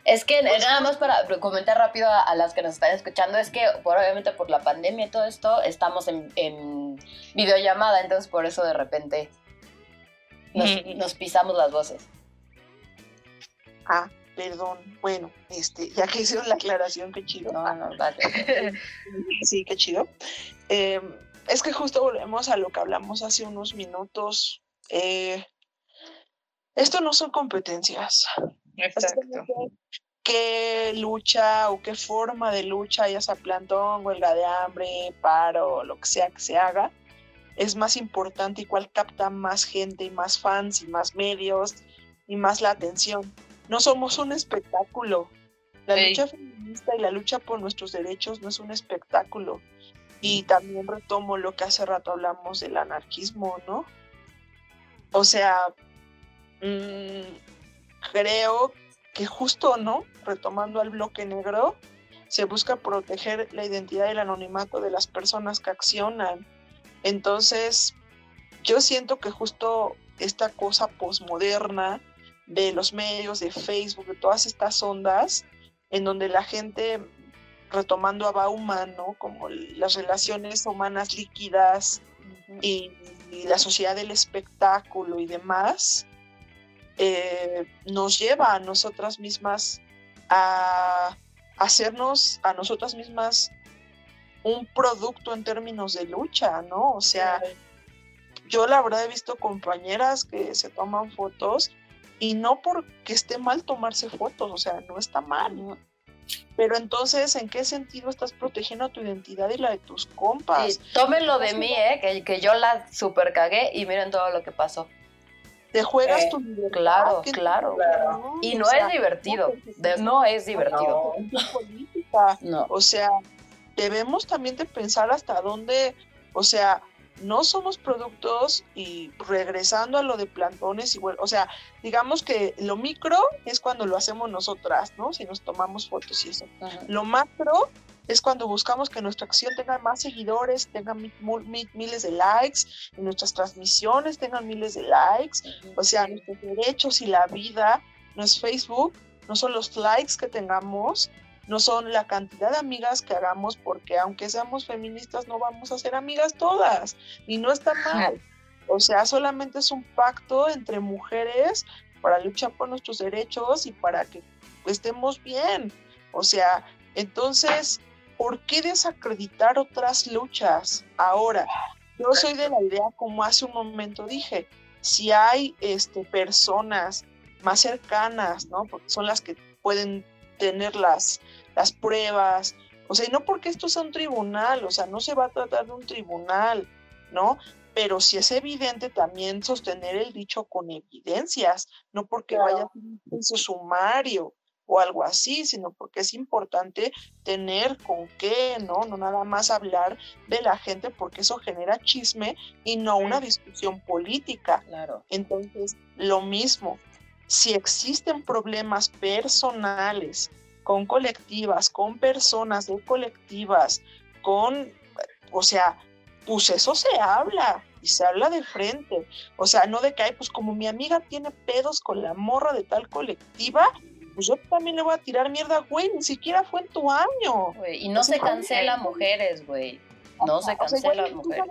Es que pues, nada más para comentar rápido a, las que nos están escuchando, es que por, obviamente por la pandemia y todo esto, estamos en, videollamada, entonces por eso de repente nos, pisamos las voces. Ah, perdón. Bueno, este, ya que hicieron la aclaración, qué chido. No, no, vale. sí, qué chido. Eh, es que justo volvemos a lo que hablamos hace unos minutos. Eh, esto no son competencias. Exacto. Qué lucha o qué forma de lucha, ya sea plantón, huelga de hambre, paro, lo que sea que se haga, es más importante y cuál capta más gente y más fans y más medios y más la atención. No somos un espectáculo. La lucha feminista y la lucha por nuestros derechos no es un espectáculo y también retomo lo que hace rato hablamos del anarquismo, ¿no? O sea, mm, creo que justo, ¿no? Retomando al bloque negro, se busca proteger la identidad y el anonimato de las personas que accionan. Entonces, yo siento que justo esta cosa posmoderna de los medios, de Facebook, de todas estas ondas, en donde la gente retomando a Bauman, ¿no? Como las relaciones humanas líquidas y, la sociedad del espectáculo y demás, eh, nos lleva a nosotras mismas a hacernos a nosotras mismas un producto en términos de lucha, ¿no? O sea, yo la verdad he visto compañeras que se toman fotos y no porque esté mal tomarse fotos, o sea, no está mal, Pero entonces, ¿en qué sentido estás protegiendo tu identidad y la de tus compas? tómenlo de mí, ¿eh? Que, que yo la super cagué y miren todo lo que pasó. Te juegas Eh, tu libertad. Claro, claro. Claro. Y o no sea, es divertido. no, no es divertido. no, es política. No. O sea, debemos también de pensar hasta dónde, o sea, no somos productos y regresando a lo de plantones igual, o sea, digamos que lo micro es cuando lo hacemos nosotras, ¿no? Si nos tomamos fotos y eso. Lo macro es cuando buscamos que nuestra acción tenga más seguidores, tenga mi- mu- mi- miles de likes, y nuestras transmisiones tengan miles de likes, o sea, nuestros derechos y la vida no es Facebook, no son los likes que tengamos, no son la cantidad de amigas que hagamos, porque aunque seamos feministas no vamos a ser amigas todas, y no está mal. O sea, solamente es un pacto entre mujeres para luchar por nuestros derechos y para que estemos bien. O sea, entonces, ¿por qué desacreditar otras luchas? Ahora, yo soy de la idea, como hace un momento dije, si hay este, personas más cercanas, ¿no? Porque son las que pueden tener las, las pruebas. O sea, y no porque esto sea un tribunal, o sea, no se va a tratar de un tribunal, ¿no? Pero si es evidente también sostener el dicho con evidencias, no porque vaya a ser un sumario o algo así, sino porque es importante tener con qué, ¿no? No nada más hablar de la gente porque eso genera chisme y no una discusión política. Claro. Entonces, lo mismo, si existen problemas personales con colectivas, con personas de colectivas, con, o sea, pues eso se habla y se habla de frente. O sea, no de que, ay, pues como mi amiga tiene pedos con la morra de tal colectiva, pues yo también le voy a tirar mierda, güey, ni siquiera fue en tu año. Güey, Y no se cancela mujeres, güey. No se O sea, cancela tú mujeres.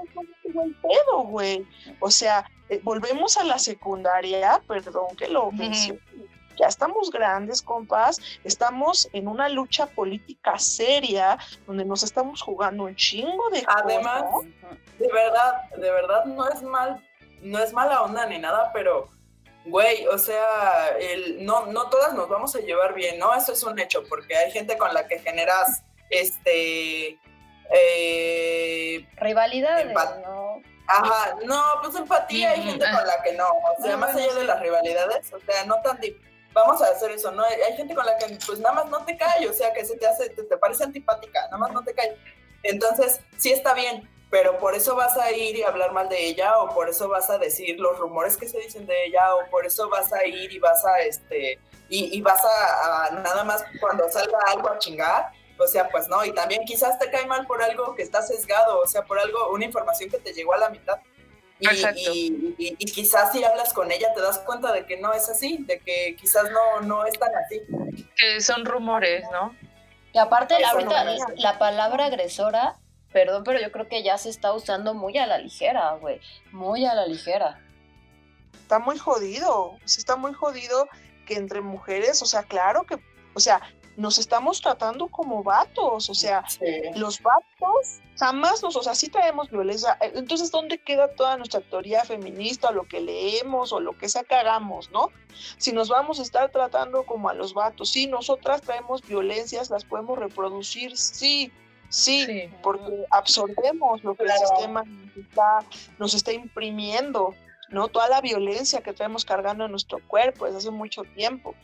pedo, güey. O sea, eh, volvemos a la secundaria, perdón que lo Ujú. menciono. Ya estamos grandes, compas. Estamos en una lucha política seria, donde nos estamos jugando un chingo de Además, cosas. de verdad, de verdad no es mal, no es mala onda ni nada, pero güey, o sea, el, no, no todas nos vamos a llevar bien, ¿no? Eso es un hecho, porque hay gente con la que generas este eh, Rivalidades, ¿no? ajá, no, pues empatía, hay gente ah. con la que no, o sea, más allá de las rivalidades, o sea, no tan vamos a hacer eso, ¿no? Hay hay gente con la que pues nada más no te cae, o sea, que se te hace, te, te parece antipática, nada más no te cae. Entonces, sí está bien, pero por eso vas a ir y hablar mal de ella, o por eso vas a decir los rumores que se dicen de ella, o por eso vas a ir y vas a, este, y, y vas a, a nada más cuando salga algo a chingar, o sea, pues no, y también quizás te cae mal por algo que está sesgado, o sea, por algo, una información que te llegó a la mitad. Y, Exacto. y- y- y quizás si hablas con ella te das cuenta de que no es así, de que quizás no, no es tan así. Que son rumores, ¿no? Y aparte, Eso ahorita no la palabra agresora, perdón, pero yo creo que ya se está usando muy a la ligera, güey. Muy a la ligera. Está muy jodido. sea, está muy jodido que entre mujeres, o sea, claro que, o sea, nos estamos tratando como vatos, o sea, Sí. los vatos jamás nos, o sea, sí traemos violencia. eh, Entonces, ¿dónde queda toda nuestra teoría feminista, lo que leemos, o lo que sea que hagamos, no? Si nos vamos a estar tratando como a los vatos, sí, nosotras traemos violencias, las podemos reproducir, sí, sí, Sí. porque absorbemos lo que el sistema nos está, nos está imprimiendo, ¿no? Toda la violencia que traemos cargando en nuestro cuerpo desde hace mucho tiempo.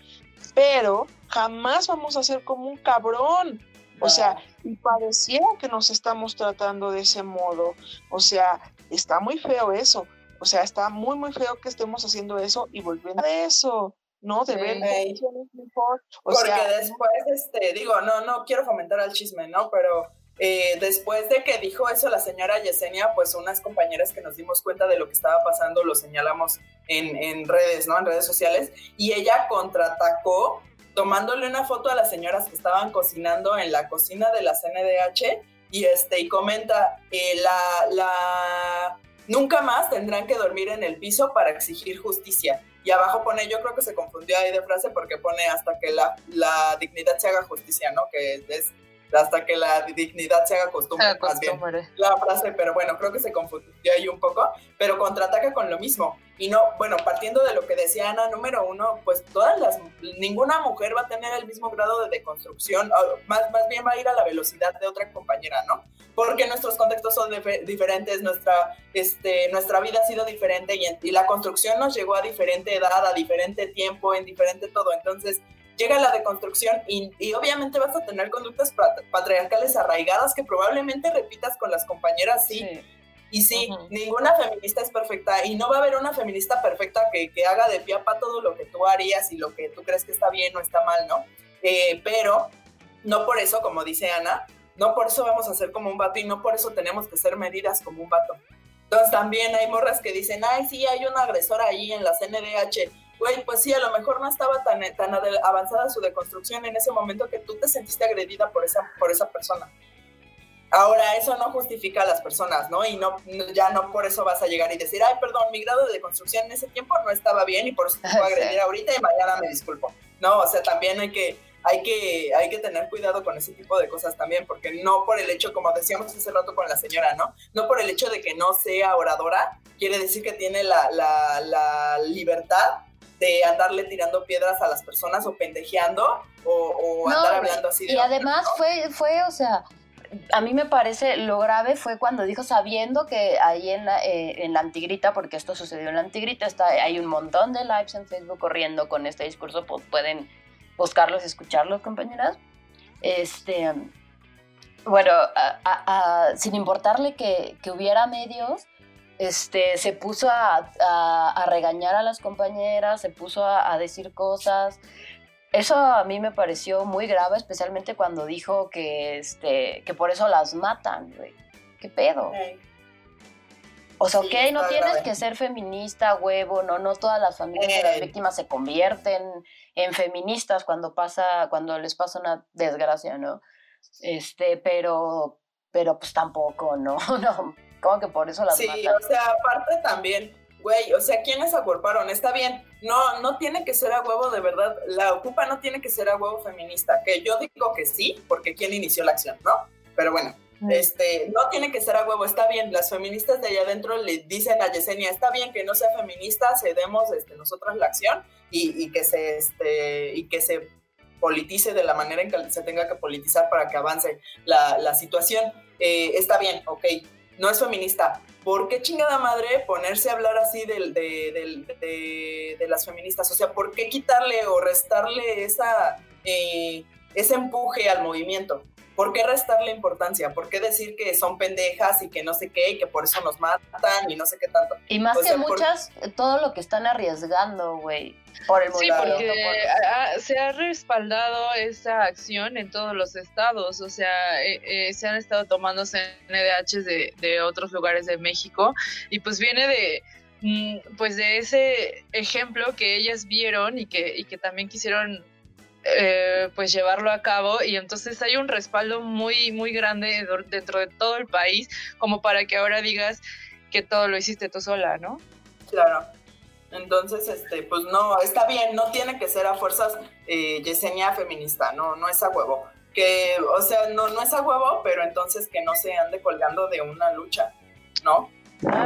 Pero jamás vamos a ser como un cabrón. O sea, y pareciera que nos estamos tratando de ese modo. O sea, está muy feo eso. O sea, está muy, muy feo que estemos haciendo eso y volviendo a eso, ¿no? De ver mejor. O Porque sea, después, este, digo, no, no quiero fomentar al chisme, ¿no? Pero eh, después de que dijo eso la señora Yesenia, pues unas compañeras que nos dimos cuenta de lo que estaba pasando lo señalamos en, redes, ¿no? En redes sociales. Y ella contraatacó tomándole una foto a las señoras que estaban cocinando en la cocina de la CNDH y, este, y comenta, eh, la, la, nunca más tendrán que dormir en el piso para exigir justicia. Y abajo pone, yo creo que se confundió ahí de frase porque pone hasta que la, la dignidad se haga justicia, ¿no? Que es hasta que la dignidad se haga costumbre, más bien la frase, pero bueno, creo que se confundió ahí un poco, pero contraataca con lo mismo. y no, bueno, partiendo de lo que decía Ana, número uno, pues todas las, ninguna mujer va a tener el mismo grado de deconstrucción, más, más bien va a ir a la velocidad de otra compañera, ¿no? Porque nuestros contextos son diferentes, nuestra, este, nuestra vida ha sido diferente y, y la construcción nos llegó a diferente edad, a diferente tiempo, en diferente todo. Entonces, llega la deconstrucción y, y, obviamente vas a tener conductas patriarcales arraigadas que probablemente repitas con las compañeras, sí. Y sí, ninguna feminista es perfecta y no va a haber una feminista perfecta que, que haga de pie a pa todo lo que tú harías y lo que tú crees que está bien o está mal, ¿no? Eh, pero no por eso, como dice Ana, no por eso vamos a ser como un vato y no por eso tenemos que ser medidas como un vato. Entonces también hay morras que dicen, ay, sí, hay un agresor ahí en la CNDH güey, pues sí, a lo mejor no estaba tan, tan avanzada su deconstrucción en ese momento que tú te sentiste agredida por esa, por esa persona. Ahora, eso no justifica a las personas, ¿no? Y no, ya no por eso vas a llegar y decir, ay, perdón, mi grado de deconstrucción en ese tiempo no estaba bien y por eso te puedo agredir ahorita y mañana me disculpo. No, o sea, también hay que, hay que, hay que tener cuidado con ese tipo de cosas también, porque no por el hecho, como decíamos hace rato con la señora, ¿no? No por el hecho de que no sea oradora, quiere decir que tiene la, la, la libertad de andarle tirando piedras a las personas o pendejeando o, andar hablando así de... Y además fue, fue, o sea, a mí me parece lo grave fue cuando dijo, sabiendo que ahí en la, eh, en la Antigrita, porque esto sucedió en la Antigrita, está, hay un montón de lives en Facebook corriendo con este discurso, pues pueden buscarlos y escucharlos, compañeras. Este, bueno, sin importarle que, que hubiera medios, este, se puso a, regañar a las compañeras, se puso a, decir cosas. Eso a mí me pareció muy grave, especialmente cuando dijo que, este, que por eso las matan, güey. ¿Qué pedo? O sea, ok, no tienes que ser feminista, huevo, no, no todas las familias de las víctimas se convierten en feministas cuando pasa, cuando les pasa una desgracia, ¿no? Este, pero, pero pues tampoco, ¿no? no como que por eso las Sí, o sea, aparte también, güey, o sea, ¿quiénes acuerparon? Está bien, no, no tiene que ser a huevo de verdad, la ocupa no tiene que ser a huevo feminista, que yo digo que sí, porque ¿quién inició la acción, no? Pero bueno, mm. este, no tiene que ser a huevo, está bien, las feministas de allá adentro le dicen a Yesenia, está bien que no sea feminista, cedemos este, nosotras la acción y, que se, este, y que se politice de la manera en que se tenga que politizar para que avance la, situación. Eh, está bien, ok, no es feminista. ¿Por qué chingada madre ponerse a hablar así de, las feministas? O sea, ¿por qué quitarle o restarle esa, eh, ese empuje al movimiento? ¿Por qué restarle importancia? ¿Por qué decir que son pendejas y que no sé qué y que por eso nos matan y no sé qué tanto? Y más que muchas, todo lo que están arriesgando, güey. Por el sí, porque se ha respaldado esa acción en todos los estados, o sea, eh, eh, se han estado tomando CNDH de, de otros lugares de México y pues viene de mm, pues de ese ejemplo que ellas vieron y que, y que también quisieron eh, pues llevarlo a cabo y entonces hay un respaldo muy muy grande dentro de todo el país como para que ahora digas que todo lo hiciste tú sola, ¿no? Claro. Entonces, este, pues no, está bien, no tiene que ser a fuerzas eh, Yesenia feminista, no, no es a huevo. Que, o sea, no, no es a huevo, pero entonces que no se ande colgando de una lucha, ¿no?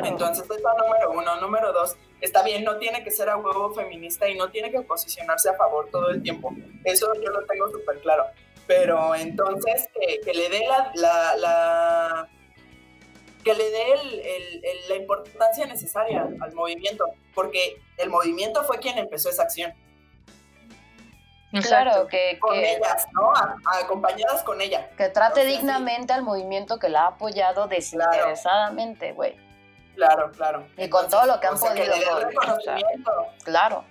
Entonces, eso número uno. Número dos, está bien, no tiene que ser a huevo feminista y no tiene que posicionarse a favor todo el tiempo. Eso yo lo tengo súper claro. Pero entonces que, le dé la, la, que le dé la importancia necesaria al movimiento, porque el movimiento fue quien empezó esa acción. Claro, que, con ellas, ¿no? acompañadas con ella. Que trate dignamente al movimiento que la ha apoyado desinteresadamente, güey. Claro, claro. Y con todo lo que han podido. Que le dé el reconocimiento. claro.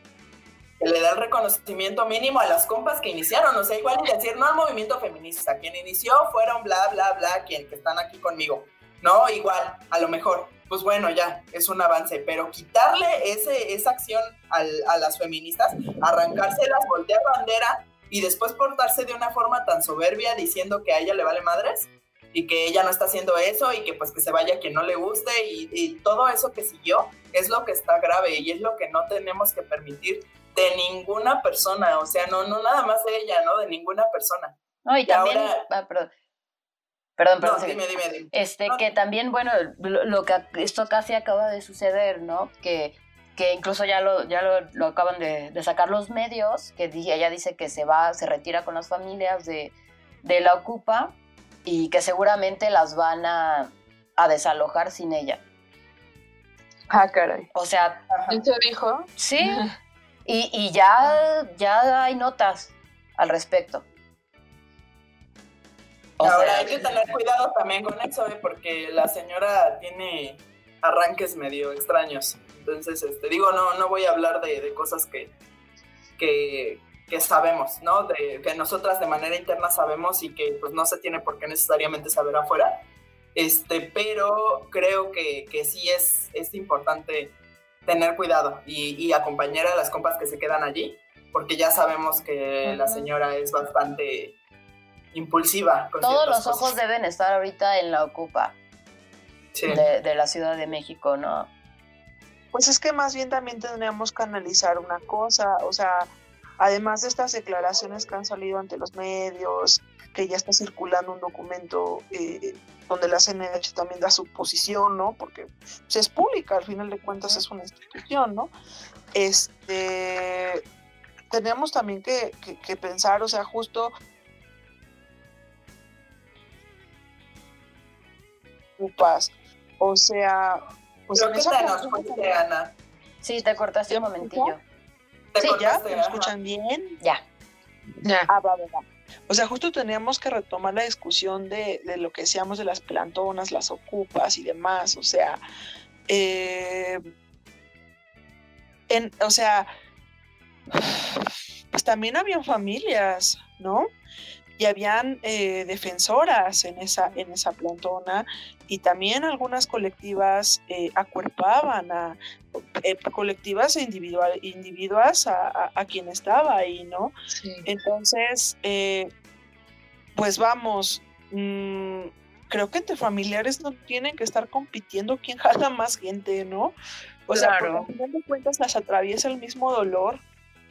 Que le dé el reconocimiento mínimo a las compas que iniciaron. O sea, igual y decir, no al movimiento feminista. Quien inició fueron bla, bla, bla, quien que están aquí conmigo. No, igual, a lo mejor. Pues bueno, ya, es un avance. Pero quitarle ese, esa acción a las feministas, arrancárselas, voltear bandera y después portarse de una forma tan soberbia diciendo que a ella le vale madres y que ella no está haciendo eso y que pues que se vaya quien no le guste y, todo eso que siguió es lo que está grave y es lo que no tenemos que permitir de ninguna persona, o sea, no, no nada más de ella, ¿no? De ninguna persona. No, y, también, ah, perdón. Perdón, perdón. dime, dime, dime. Este, que también, bueno, lo, que esto casi acaba de suceder, ¿no? Que que incluso ya lo, ya lo, acaban de, sacar los medios, que ella dice que se va, se retira con las familias de, la Ocupa y que seguramente las van a, desalojar sin ella. Ah, caray. O sea... ¿Quién se dijo? Sí. Y, y, ya, ya hay notas al respecto. Ahora hay que tener cuidado también con eso, ¿eh? porque la señora tiene arranques medio extraños. Entonces, este, digo, no, no voy a hablar de, cosas que, que, sabemos, ¿no? De, que nosotras de manera interna sabemos y que pues no se tiene por qué necesariamente saber afuera. Este, pero creo que, que sí es, es importante tener cuidado y, acompañar a las compas que se quedan allí, porque ya sabemos que la señora es bastante impulsiva. Todos los ojos deben estar ahorita en la Ocupa de, la Ciudad de México, ¿no? Pues es que más bien también tendríamos que analizar una cosa, o sea, además de estas declaraciones que han salido ante los medios, que ya está circulando un documento eh, donde la CNH también da su posición, ¿no? Porque se es pública, al final de cuentas es una institución, ¿no? Este, tenemos también que, que pensar, o sea, justo O sea, pues Creo que te nos fuiste, Ana. Sí, te cortaste un momentillo. Sí, ¿ya? ¿Me escuchan bien? Ya. Ya. Ah, va, va, O sea, justo teníamos que retomar la discusión de, de, lo que decíamos de las plantonas, las ocupas y demás. O sea, eh, en, o sea, pues también habían familias, ¿no? Y habían eh, defensoras en esa, en esa plantona y también algunas colectivas eh, acuerpaban a eh, colectivas e individual, individuas a, a, quien estaba ahí, ¿no? Entonces, pues vamos, mm, creo que entre familiares no tienen que estar compitiendo quién jala más gente, ¿no? O sea, porque al final de cuentas las atraviesa el mismo dolor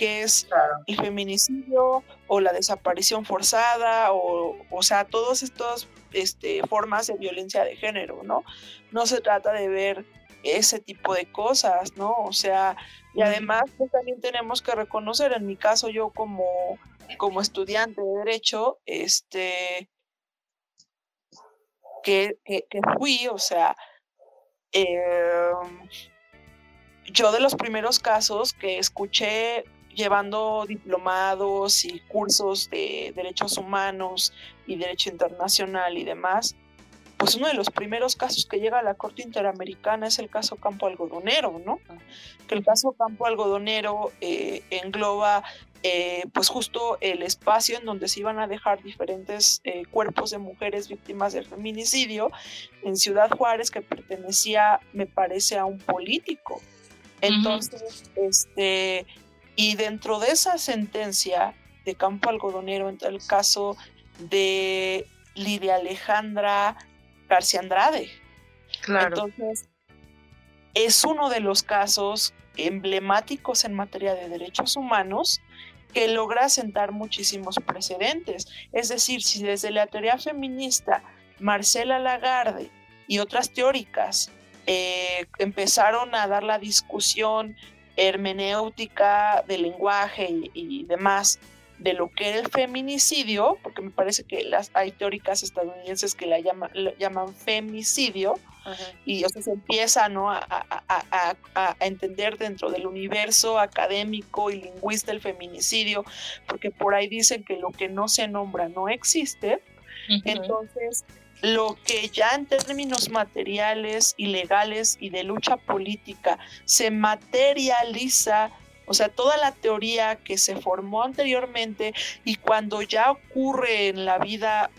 que es el feminicidio o la desaparición forzada o, o sea, todas estas este, formas de violencia de género, ¿no? No se trata de ver ese tipo de cosas, ¿no? O sea, y además pues, también tenemos que reconocer, en mi caso yo como, como estudiante de derecho, este, que, que, fui, o sea, em, yo de los primeros casos que escuché llevando diplomados y cursos de derechos humanos y derecho internacional y demás, pues uno de los primeros casos que llega a la Corte Interamericana es el caso Campo Algodonero, ¿no? Que el caso Campo Algodonero eh, engloba eh, pues justo el espacio en donde se iban a dejar diferentes eh, cuerpos de mujeres víctimas de feminicidio en Ciudad Juárez que pertenecía, me parece, a un político. Entonces, este, y dentro de esa sentencia de campo algodonero entra el caso de Lidia Alejandra García Andrade. Claro. Entonces, es uno de los casos emblemáticos en materia de derechos humanos que logra sentar muchísimos precedentes. Es decir, si desde la teoría feminista Marcela Lagarde y otras teóricas eh, empezaron a dar la discusión hermenéutica del lenguaje y, demás de lo que era el feminicidio, porque me parece que las, hay teóricas estadounidenses que la, llaman femicidio, y eso se empieza ¿no? a, a, entender dentro del universo académico y lingüista el feminicidio, porque por ahí dicen que lo que no se nombra no existe. Entonces, lo que ya en términos materiales y legales y de lucha política se materializa, o sea, toda la teoría que se formó anteriormente y cuando ya ocurre en la vida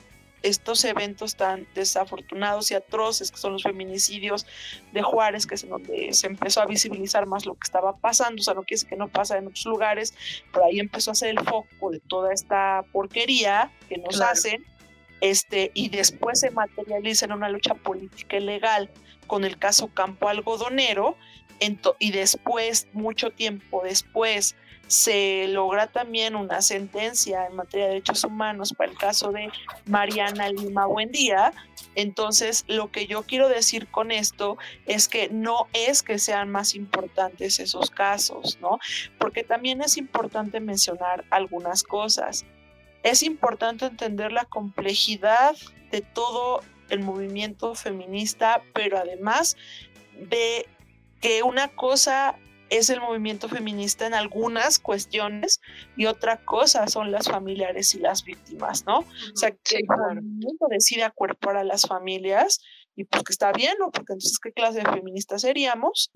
estos eventos tan desafortunados y atroces que son los feminicidios de Juárez, que es en donde se empezó a visibilizar más lo que estaba pasando, o sea, no quiere decir que no pasa en otros lugares, pero ahí empezó a ser el foco de toda esta porquería que nos hacen este, y después se materializa en una lucha política y legal con el caso Campo Algodonero, y después, mucho tiempo después, se logra también una sentencia en materia de derechos humanos para el caso de Mariana Lima Buendía. Entonces, lo que yo quiero decir con esto es que no es que sean más importantes esos casos, ¿no? Porque también es importante mencionar algunas cosas. Es importante entender la complejidad de todo el movimiento feminista, pero además de que una cosa es el movimiento feminista en algunas cuestiones y otra cosa son las familiares y las víctimas, ¿no? O sea, que el movimiento decide acuerpar a las familias y pues que está bien, ¿no? Porque entonces, ¿qué clase de feministas seríamos?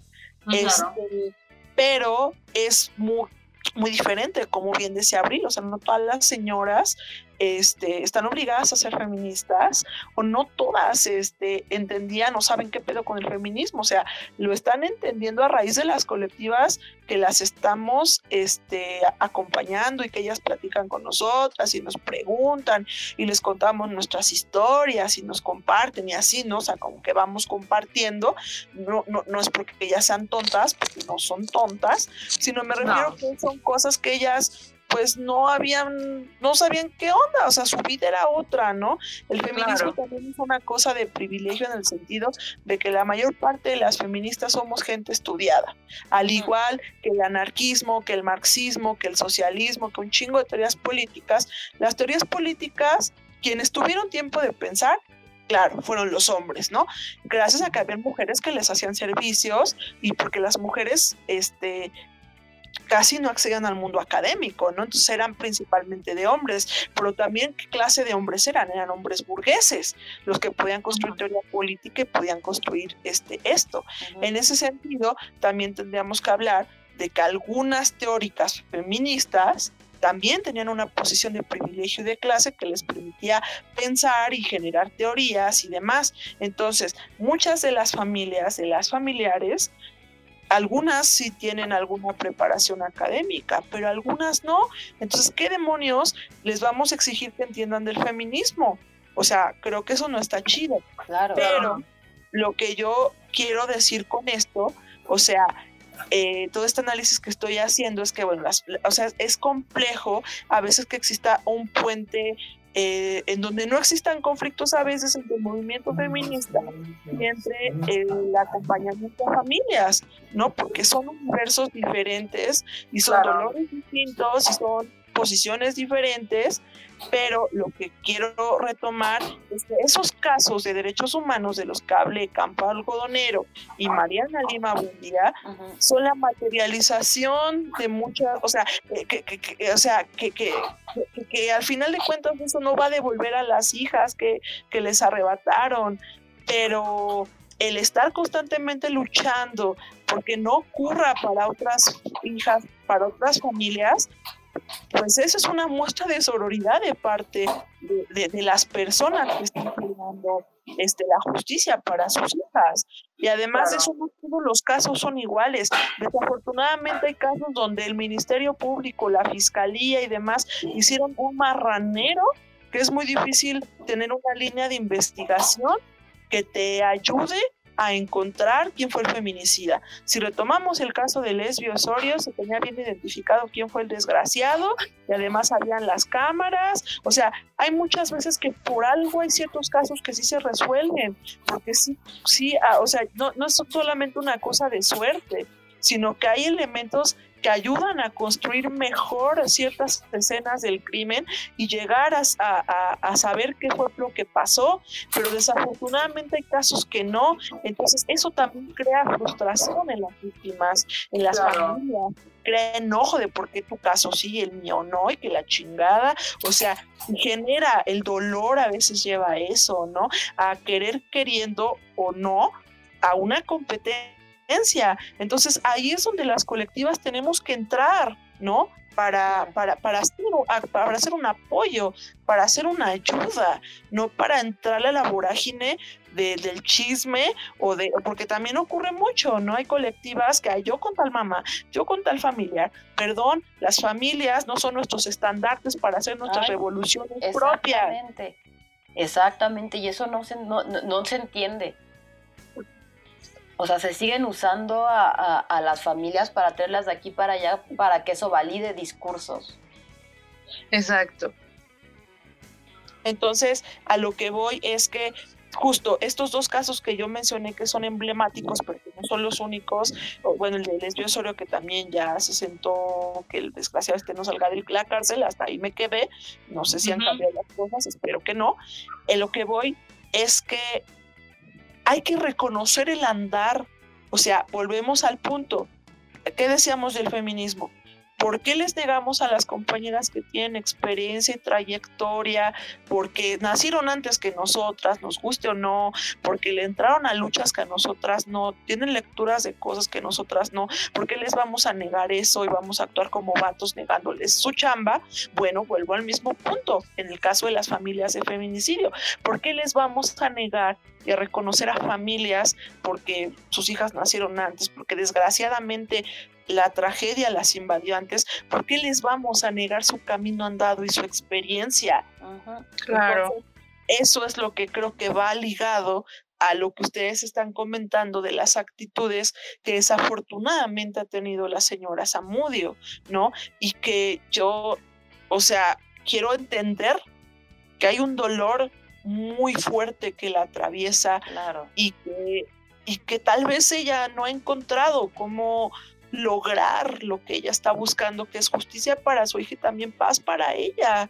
Este, pero es muy, muy diferente, como bien decía Abril, o sea, no todas las señoras este, están obligadas a ser feministas o no todas este, entendían o saben qué pedo con el feminismo, o sea, lo están entendiendo a raíz de las colectivas que las estamos este, acompañando y que ellas platican con nosotras y nos preguntan y les contamos nuestras historias y nos comparten y así, ¿no? O sea, como que vamos compartiendo, no, no, no es porque ellas sean tontas, porque no son tontas, sino me refiero que son cosas que ellas pues no habían, no sabían qué onda, o sea, su vida era otra, ¿no? El feminismo también es una cosa de privilegio en el sentido de que la mayor parte de las feministas somos gente estudiada, al igual que el anarquismo, que el marxismo, que el socialismo, que un chingo de teorías políticas. Las teorías políticas, quienes tuvieron tiempo de pensar, claro, fueron los hombres, ¿no? Gracias a que había mujeres que les hacían servicios y porque las mujeres, este, casi no accedían al mundo académico, ¿no? Entonces eran principalmente de hombres, pero también qué clase de hombres eran, eran hombres burgueses, los que podían construir teoría política y podían construir este, esto. En ese sentido, también tendríamos que hablar de que algunas teóricas feministas también tenían una posición de privilegio y de clase que les permitía pensar y generar teorías y demás. Entonces, muchas de las familias, de las familiares, algunas sí tienen alguna preparación académica, pero algunas no. Entonces, ¿qué demonios les vamos a exigir que entiendan del feminismo? O sea, creo que eso no está chido. Claro. Pero lo que yo quiero decir con esto, o sea, eh, todo este análisis que estoy haciendo es que, bueno, o sea, es complejo a veces que exista un puente eh, en donde no existan conflictos a veces entre el movimiento feminista y entre el acompañamiento a familias, ¿no? Porque son universos diferentes y son dolores distintos y son posiciones diferentes pero lo que quiero retomar es que esos casos de derechos humanos de los que hablé Campo Algodonero y Mariana Lima Bundía son la materialización de muchas, o sea, que, que, o sea que, que, al final de cuentas eso no va a devolver a las hijas que, que les arrebataron, pero el estar constantemente luchando porque no ocurra para otras hijas, para otras familias, pues eso es una muestra de sororidad de parte de, las personas que están pidiendo este, la justicia para sus hijas. Y además de eso, no todos los casos son iguales. Desafortunadamente hay casos donde el Ministerio Público, la Fiscalía y demás hicieron un marranero que es muy difícil tener una línea de investigación que te ayude a encontrar quién fue el feminicida. Si retomamos el caso de Lesbio Osorio, se tenía bien identificado quién fue el desgraciado y además habían las cámaras. O sea, hay muchas veces que por algo hay ciertos casos que sí se resuelven, porque sí, sí, ah, o sea, no, no es solamente una cosa de suerte, sino que hay elementos que ayudan a construir mejor ciertas escenas del crimen y llegar a, saber qué fue lo que pasó, pero desafortunadamente hay casos que no, entonces eso también crea frustración en las víctimas, en las familias, crea enojo de por qué tu caso sí, el mío no, y que la chingada, o sea, genera el dolor a veces lleva a eso, ¿no? A querer queriendo o no a una competencia entonces ahí es donde las colectivas tenemos que entrar, ¿no? Para, para, para, hacer, para hacer un apoyo, para hacer una ayuda, no para entrar a la vorágine del chisme o de, porque también ocurre mucho, ¿no? Hay colectivas que hay yo con tal mamá, yo con tal familiar, perdón, las familias no son nuestros estandartes para hacer nuestras revoluciones exactamente, propias. Exactamente, y eso no se, no, no se entiende. O sea, se siguen usando a, a las familias para traerlas de aquí para allá para que eso valide discursos. Exacto. Entonces, a lo que voy es que justo estos dos casos que yo mencioné que son emblemáticos, pero que no son los únicos, bueno, el de Lesbio Osorio que también ya se sentó, que el desgraciado este no salga de la cárcel, hasta ahí me quedé, no sé si han cambiado las cosas, espero que no. En lo que voy es que hay que reconocer el andar, o sea, volvemos al punto, ¿qué decíamos del feminismo? ¿Por qué les negamos a las compañeras que tienen experiencia y trayectoria? Porque nacieron antes que nosotras, nos guste o no, porque le entraron a luchas que a nosotras no, tienen lecturas de cosas que nosotras no, ¿por qué les vamos a negar eso y vamos a actuar como vatos negándoles su chamba? Bueno, vuelvo al mismo punto, en el caso de las familias de feminicidio, ¿por qué les vamos a negar y reconocer a familias porque sus hijas nacieron antes, porque desgraciadamente la tragedia las invadió antes, ¿por qué les vamos a negar su camino andado y su experiencia? Claro. eso es lo que creo que va ligado a lo que ustedes están comentando de las actitudes que desafortunadamente ha tenido la señora Zamudio, ¿no? Y que yo, o sea, quiero entender que hay un dolor muy fuerte que la atraviesa claro. y, que, y que tal vez ella no ha encontrado cómo lograr lo que ella está buscando, que es justicia para su hija y también paz para ella,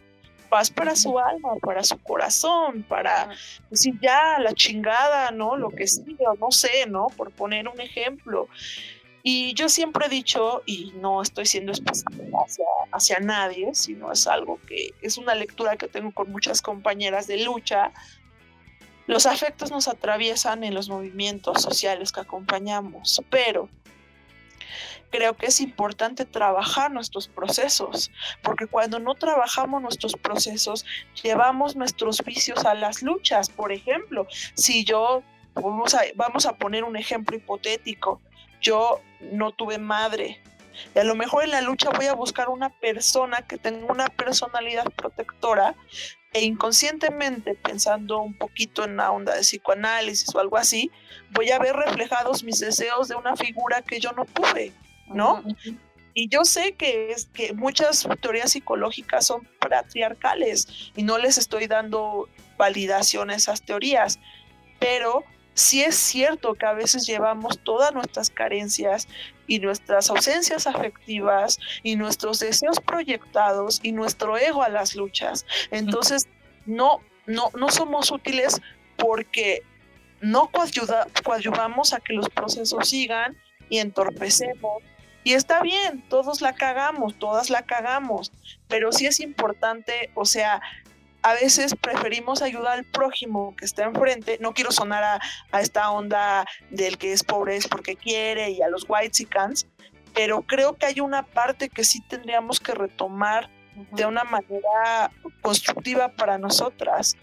paz para su alma, para su corazón, para decir ya la chingada, ¿no? Lo que sigue, no sé, ¿no? Por poner un ejemplo. Y yo siempre he dicho, y no estoy siendo específica hacia, hacia nadie, sino es algo que es una lectura que tengo con muchas compañeras de lucha, los afectos nos atraviesan en los movimientos sociales que acompañamos, pero creo que es importante trabajar nuestros procesos, porque cuando no trabajamos nuestros procesos, llevamos nuestros vicios a las luchas. Por ejemplo, si yo, vamos a, vamos a poner un ejemplo hipotético, yo no tuve madre. Y a lo mejor en la lucha voy a buscar una persona que tenga una personalidad protectora e inconscientemente, pensando un poquito en la onda de psicoanálisis o algo así, voy a ver reflejados mis deseos de una figura que yo no tuve. ¿No? Y yo sé que, es, que muchas teorías psicológicas son patriarcales y no les estoy dando validación a esas teorías, pero sí es cierto que a veces llevamos todas nuestras carencias y nuestras ausencias afectivas y nuestros deseos proyectados y nuestro ego a las luchas. Entonces, no, no, no somos útiles porque no coadyuvamos a que los procesos sigan y entorpecemos y está bien, todos la cagamos, todas la cagamos, pero sí es importante, o sea, a veces preferimos ayudar al prójimo que está enfrente. No quiero sonar a, esta onda del que es pobre es porque quiere y a los white cans, pero creo que hay una parte que sí tendríamos que retomar de una manera constructiva para nosotras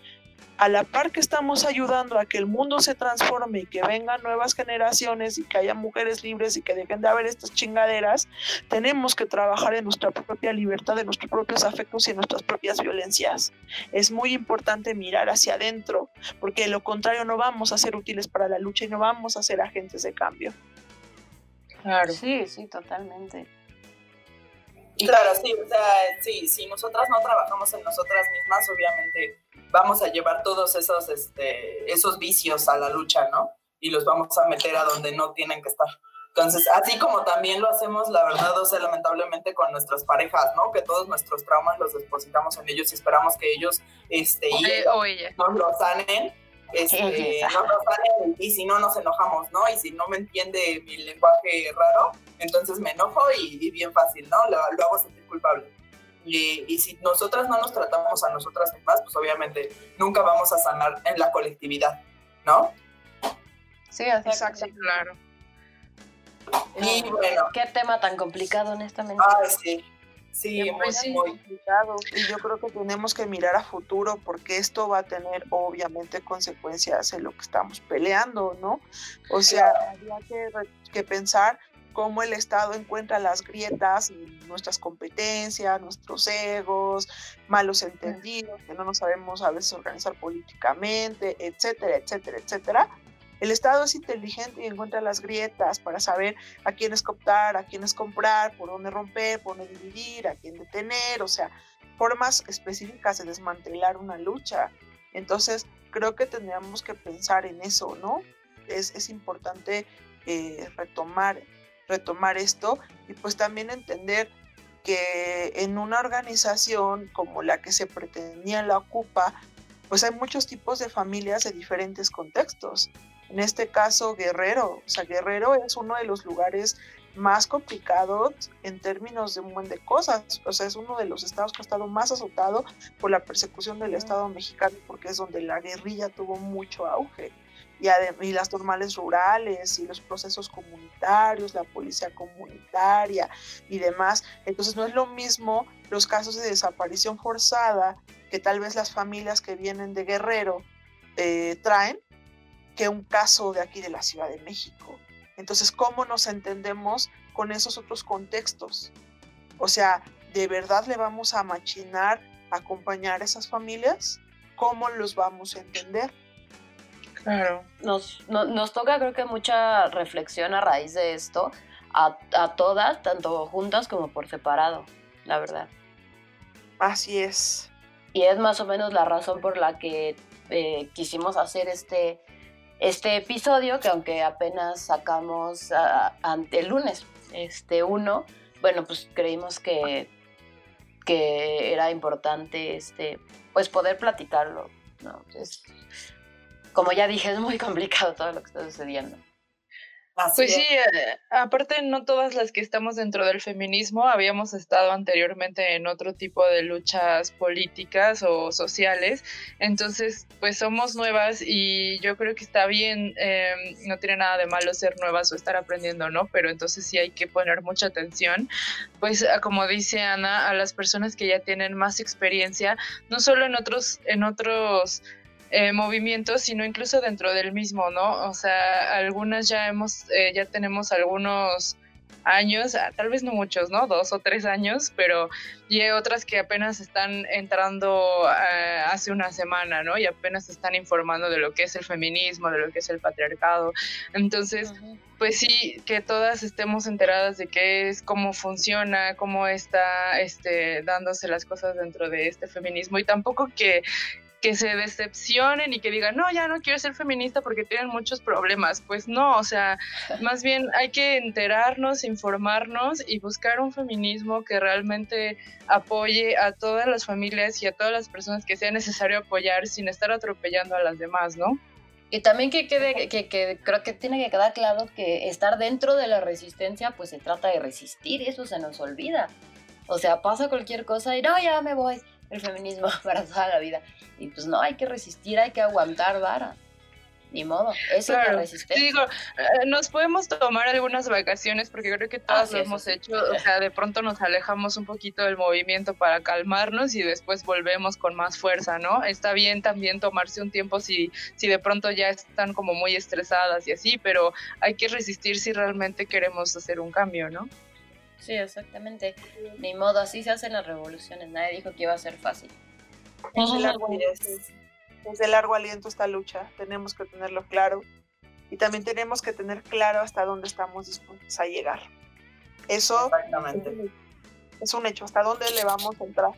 a la par que estamos ayudando a que el mundo se transforme y que vengan nuevas generaciones y que haya mujeres libres y que dejen de haber estas chingaderas, tenemos que trabajar en nuestra propia libertad, en nuestros propios afectos y en nuestras propias violencias. Es muy importante mirar hacia adentro, porque de lo contrario no vamos a ser útiles para la lucha y no vamos a ser agentes de cambio. Claro. Sí, sí, totalmente. Claro, sí, o sea, sí, si nosotras no trabajamos en nosotras mismas, obviamente vamos a llevar todos esos, este, esos vicios a la lucha, ¿no? Y los vamos a meter a donde no tienen que estar. Entonces, así como también lo hacemos, la verdad, o sea, lamentablemente con nuestras parejas, ¿no? Que todos nuestros traumas los depositamos en ellos y esperamos que ellos, este, y nos lo sanen, este, nos lo sanen y si no nos enojamos, ¿no? Y si no me entiende mi lenguaje raro, entonces me enojo y, bien fácil, ¿no? Lo, lo hago sentir culpable. Y, si nosotras no nos tratamos a nosotras mismas, pues obviamente nunca vamos a sanar en la colectividad, ¿no? Sí, exacto. claro. Y bueno. Qué tema tan complicado, honestamente. Ay, sí. Sí, muy, muy complicado. Y yo creo que tenemos que mirar a futuro porque esto va a tener obviamente consecuencias en lo que estamos peleando, ¿no? O sea, había que, que pensar cómo el Estado encuentra las grietas en nuestras competencias, nuestros egos, malos entendidos, que no nos sabemos a veces organizar políticamente, etcétera, etcétera, etcétera. El Estado es inteligente y encuentra las grietas para saber a quiénes cooptar, a quiénes comprar, por dónde romper, por dónde dividir, a quién detener, o sea, formas específicas de desmantelar una lucha. Entonces, creo que tendríamos que pensar en eso, ¿no? Es, es importante eh, retomar, retomar esto y pues también entender que en una organización como la que se pretendía la Ocupa, pues hay muchos tipos de familias de diferentes contextos. En este caso, Guerrero. O sea, Guerrero es uno de los lugares más complicados en términos de un buen de cosas. O sea, es uno de los estados que ha estado más azotado por la persecución del Estado mexicano porque es donde la guerrilla tuvo mucho auge. Y, las normales rurales y los procesos comunitarios, la policía comunitaria y demás. Entonces no es lo mismo los casos de desaparición forzada que tal vez las familias que vienen de Guerrero eh, traen que un caso de aquí de la Ciudad de México. Entonces, ¿cómo nos entendemos con esos otros contextos? O sea, ¿de verdad le vamos a machinar, acompañar a esas familias? ¿Cómo los vamos a entender? Claro. Nos, nos toca creo que mucha reflexión a raíz de esto, a, a todas, tanto juntas como por separado, la verdad. Así es. Y es más o menos la razón por la que eh, quisimos hacer este, este episodio, que aunque apenas sacamos ante el lunes, este uno, bueno, pues creímos que, que era importante este, pues poder platicarlo. ¿no? Como ya dije, es muy complicado todo lo que está sucediendo. Pues sí, eh, aparte no todas las que estamos dentro del feminismo habíamos estado anteriormente en otro tipo de luchas políticas o sociales, entonces pues somos nuevas y yo creo que está bien, em, no tiene nada de malo ser nuevas o estar aprendiendo, ¿no? Pero entonces sí hay que poner mucha atención, pues como dice Ana, a las personas que ya tienen más experiencia, no solo en otros, en otros eh, movimientos, sino incluso dentro del mismo, ¿no? O sea, algunas ya hemos, eh, ya tenemos algunos años, ah, tal vez no muchos, ¿no? Dos o tres años, pero y hay otras que apenas están entrando eh, hace una semana, ¿no? Y apenas están informando de lo que es el feminismo, de lo que es el patriarcado. Entonces, pues sí, que todas estemos enteradas de qué es, cómo funciona, cómo está este, dándose las cosas dentro de este feminismo y tampoco que que se decepcionen y que digan, no, ya no quiero ser feminista porque tienen muchos problemas. Pues no, o sea, más bien hay que enterarnos, informarnos y buscar un feminismo que realmente apoye a todas las familias y a todas las personas que sea necesario apoyar sin estar atropellando a las demás, ¿no? Y también que quede, que, que, creo que tiene que quedar claro que estar dentro de la resistencia, pues se trata de resistir, eso se nos olvida. O sea, pasa cualquier cosa y no, ya me voy el feminismo para toda la vida. Y pues no, hay que resistir, hay que aguantar vara. Ni modo, eso es la resistencia. digo, eh, nos podemos tomar algunas vacaciones porque creo que todas lo hemos hecho, o sea, de pronto nos alejamos un poquito del movimiento para calmarnos y después volvemos con más fuerza, ¿no? Está bien también tomarse un tiempo si, si de pronto ya están como muy estresadas y así, pero hay que resistir si realmente queremos hacer un cambio, ¿no? Sí, exactamente. Ni modo, así se hacen las revoluciones. Nadie dijo que iba a ser fácil. Es de largo, es de largo aliento esta lucha. Tenemos que tenerlo claro. Y también tenemos que tener claro hasta dónde estamos dispuestos a llegar. Eso es un hecho. ¿Hasta dónde le vamos a entrar?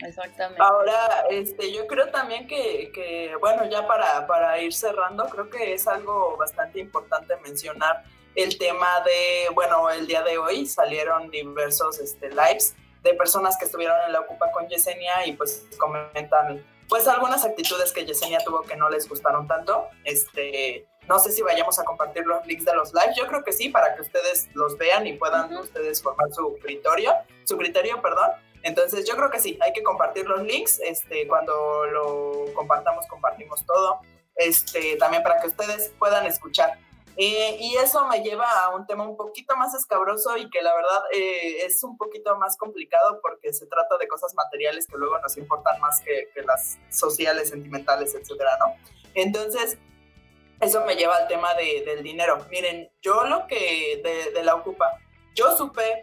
Exactamente. Ahora, este, yo creo también que, que, bueno, ya para, para ir cerrando, creo que es algo bastante importante mencionar el tema de, bueno, el día de hoy salieron diversos este, lives de personas que estuvieron en la Ocupa con Yesenia y pues comentan pues algunas actitudes que Yesenia tuvo que no les gustaron tanto. Este, no sé si vayamos a compartir los links de los lives, yo creo que sí, para que ustedes los vean y puedan ustedes formar su criterio, su criterio, perdón. Entonces yo creo que sí, hay que compartir los links, este, cuando lo compartamos, compartimos todo, este, también para que ustedes puedan escuchar. Eh, y eso me lleva a un tema un poquito más escabroso y que la verdad eh, es un poquito más complicado porque se trata de cosas materiales que luego nos importan más que, las sociales, sentimentales, etcétera, ¿no? Entonces, eso me lleva al tema del dinero. Miren, yo lo que de, la Ocupa, yo supe,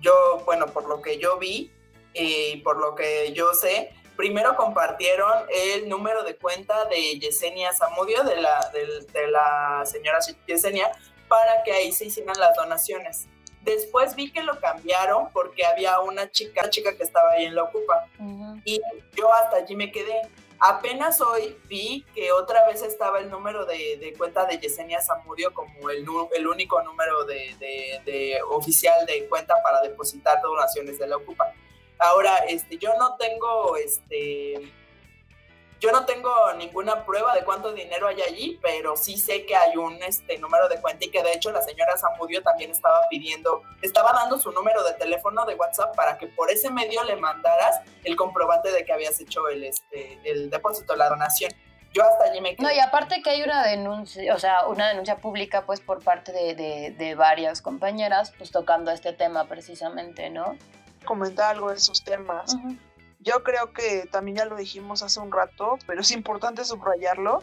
yo, bueno, por lo que yo vi y por lo que yo sé, primero compartieron el número de cuenta de Yesenia Zamudio, de la, de, la señora Yesenia, para que ahí se hicieran las donaciones. Después vi que lo cambiaron porque había una chica, chica que estaba ahí en la Ocupa. Y yo hasta allí me quedé. Apenas hoy vi que otra vez estaba el número de, cuenta de Yesenia Zamudio como el, el único número de, de, oficial de cuenta para depositar donaciones de la Ocupa. Ahora, este, yo no tengo, este, yo no tengo ninguna prueba de cuánto dinero hay allí, pero sí sé que hay un este, número de cuenta y que de hecho la señora Zamudio también estaba pidiendo, estaba dando su número de teléfono de WhatsApp para que por ese medio le mandaras el comprobante de que habías hecho el, este, el depósito, la donación. Yo hasta allí me quedé. No, y aparte que hay una denuncia, o sea, una denuncia pública pues por parte de, de, de varias compañeras pues tocando este tema precisamente, ¿no? Comentar algo de esos temas. Yo creo que también ya lo dijimos hace un rato, pero es importante subrayarlo.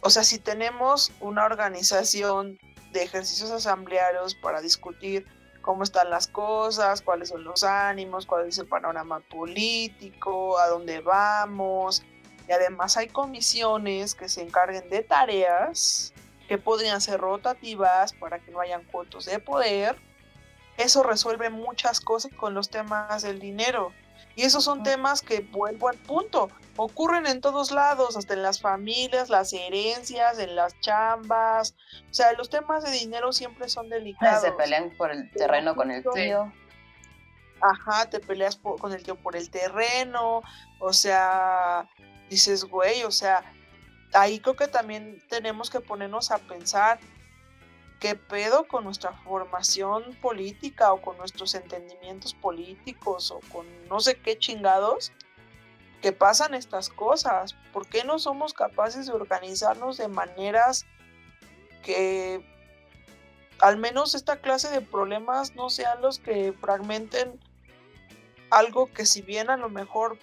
O sea, si tenemos una organización de ejercicios asamblearios para discutir cómo están las cosas, cuáles son los ánimos, cuál es el panorama político, a dónde vamos. Y además hay comisiones que se encarguen de tareas que podrían ser rotativas para que no hayan cuotos de poder eso resuelve muchas cosas con los temas del dinero. Y esos son temas que, vuelvo al punto, ocurren en todos lados, hasta en las familias, las herencias, en las chambas. O sea, los temas de dinero siempre son delicados. Se pelean por el terreno con el tío. Ajá, te peleas con el tío por el terreno. O sea, dices, güey, o sea, ahí creo que también tenemos que ponernos a pensar qué pedo con nuestra formación política o con nuestros entendimientos políticos o con no sé qué chingados que pasan estas cosas. ¿Por qué no somos capaces de organizarnos de maneras que al menos esta clase de problemas no sean los que fragmenten algo que si bien a lo mejor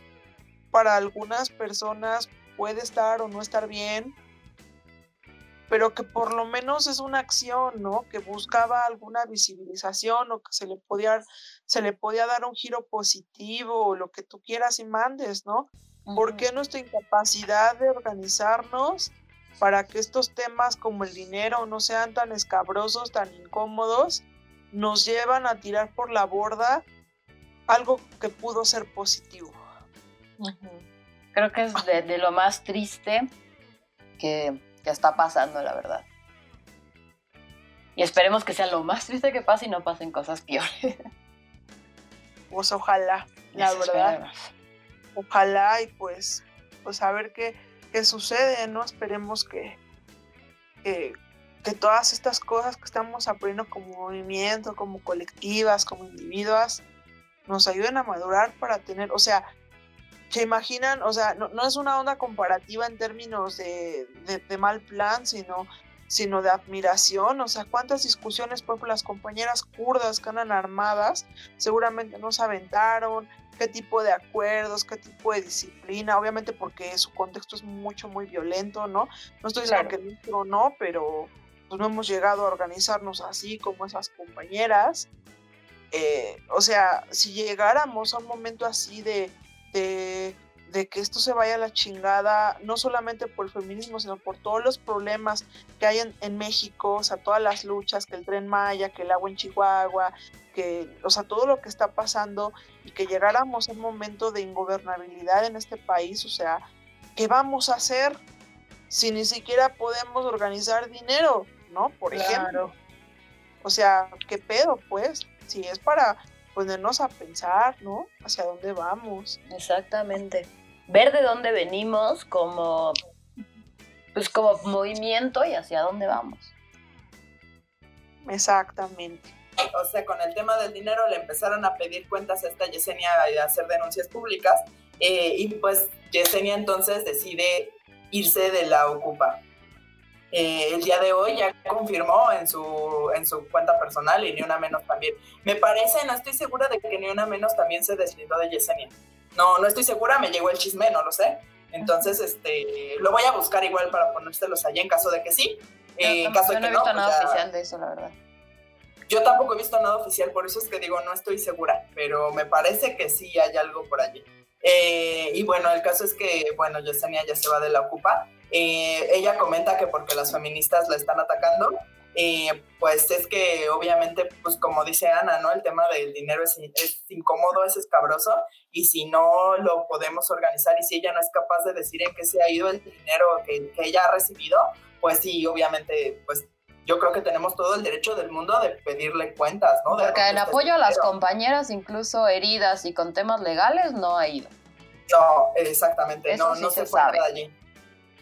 para algunas personas puede estar o no estar bien, pero que por lo menos es una acción, ¿no? Que buscaba alguna visibilización o que se le podía, se le podía dar un giro positivo o lo que tú quieras y mandes, ¿no? ¿Por qué nuestra incapacidad de organizarnos para que estos temas como el dinero no sean tan escabrosos, tan incómodos, nos llevan a tirar por la borda algo que pudo ser positivo? Creo que es de lo más triste que ya está pasando, la verdad. Y esperemos que sea lo más triste que pase y no pasen cosas peores. Pues ojalá, la verdad. Ojalá y pues, pues a ver qué, qué sucede, ¿no? Esperemos que, que, que, todas estas cosas que estamos aprendiendo como movimiento, como colectivas, como individuos, nos ayuden a madurar para tener, o sea, se imaginan, o sea, no, es una onda comparativa en términos de, mal plan, sino, sino de admiración. O sea, cuántas discusiones, por ejemplo, las compañeras kurdas que andan armadas, seguramente no se aventaron, qué tipo de acuerdos, qué tipo de disciplina, obviamente porque su contexto es mucho, muy violento, ¿no? No estoy diciendo que no, no, pero pues no hemos llegado a organizarnos así como esas compañeras. Eh, o sea, si llegáramos a un momento así de de, que esto se vaya a la chingada, no solamente por el feminismo, sino por todos los problemas que hay en, México, o sea, todas las luchas, que el tren Maya, que el agua en Chihuahua, que, o sea, todo lo que está pasando y que llegáramos a un momento de ingobernabilidad en este país, o sea, ¿qué vamos a hacer si ni siquiera podemos organizar dinero, ¿no? Por ejemplo. O sea, ¿qué pedo, pues? Si es para ponernos a pensar, ¿no? Hacia dónde vamos. Exactamente. Ver de dónde venimos como, pues como movimiento y hacia dónde vamos. Exactamente. O sea, con el tema del dinero le empezaron a pedir cuentas a esta Yesenia y a hacer denuncias públicas. Eh, y pues Yesenia entonces decide irse de la Ocupa. Eh, el día de hoy ya confirmó en su, en su cuenta personal y ni una menos también. Me parece, no estoy segura de que ni una menos también se deslindó de Yesenia. No, no estoy segura, me llegó el chisme, no lo sé. Entonces, este, lo voy a buscar igual para ponérselos allí en caso de que sí. Eh, en caso de que no he visto pues nada oficial de eso, la verdad. Yo tampoco he visto nada oficial, por eso es que digo, no estoy segura, pero me parece que sí hay algo por allí. Eh, y bueno, el caso es que, bueno, Yesenia ya se va de la Ocupa. Eh, ella comenta que porque las feministas la están atacando, eh, pues es que obviamente, pues como dice Ana, ¿no? El tema del dinero es, es, incómodo, es escabroso, y si no lo podemos organizar y si ella no es capaz de decir en qué se ha ido el dinero que, que ella ha recibido, pues sí, obviamente, pues yo creo que tenemos todo el derecho del mundo de pedirle cuentas, ¿no? De Porque en apoyo a las compañeras, incluso heridas y con temas legales, no ha ido. No, exactamente, no, no se, fue nada allí.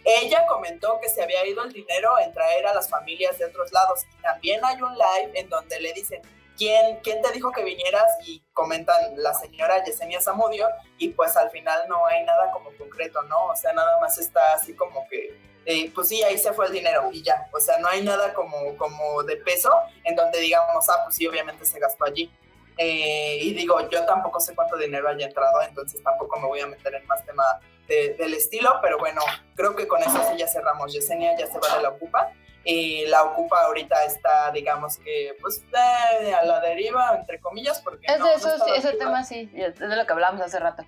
Ella comentó que se había ido el dinero en traer a las familias de otros lados. Y también hay un live en donde le dicen, ¿quién, quién te dijo que vinieras? Y comentan la señora Yesenia Zamudio y pues al final no hay nada como concreto, ¿no? O sea, nada más está así como que eh, pues sí, ahí se fue el dinero y ya. O sea, no hay nada como, como de peso en donde digamos, ah, pues sí, obviamente se gastó allí. Eh, y digo, yo tampoco sé cuánto dinero haya entrado, entonces tampoco me voy a meter en más tema del estilo, pero bueno, creo que con eso sí ya cerramos. Yesenia ya se va de la Ocupa. y la Ocupa ahorita está, digamos que, pues, a la deriva, entre comillas, porque... Es de eso, ese tema sí, es de lo que hablamos hace rato.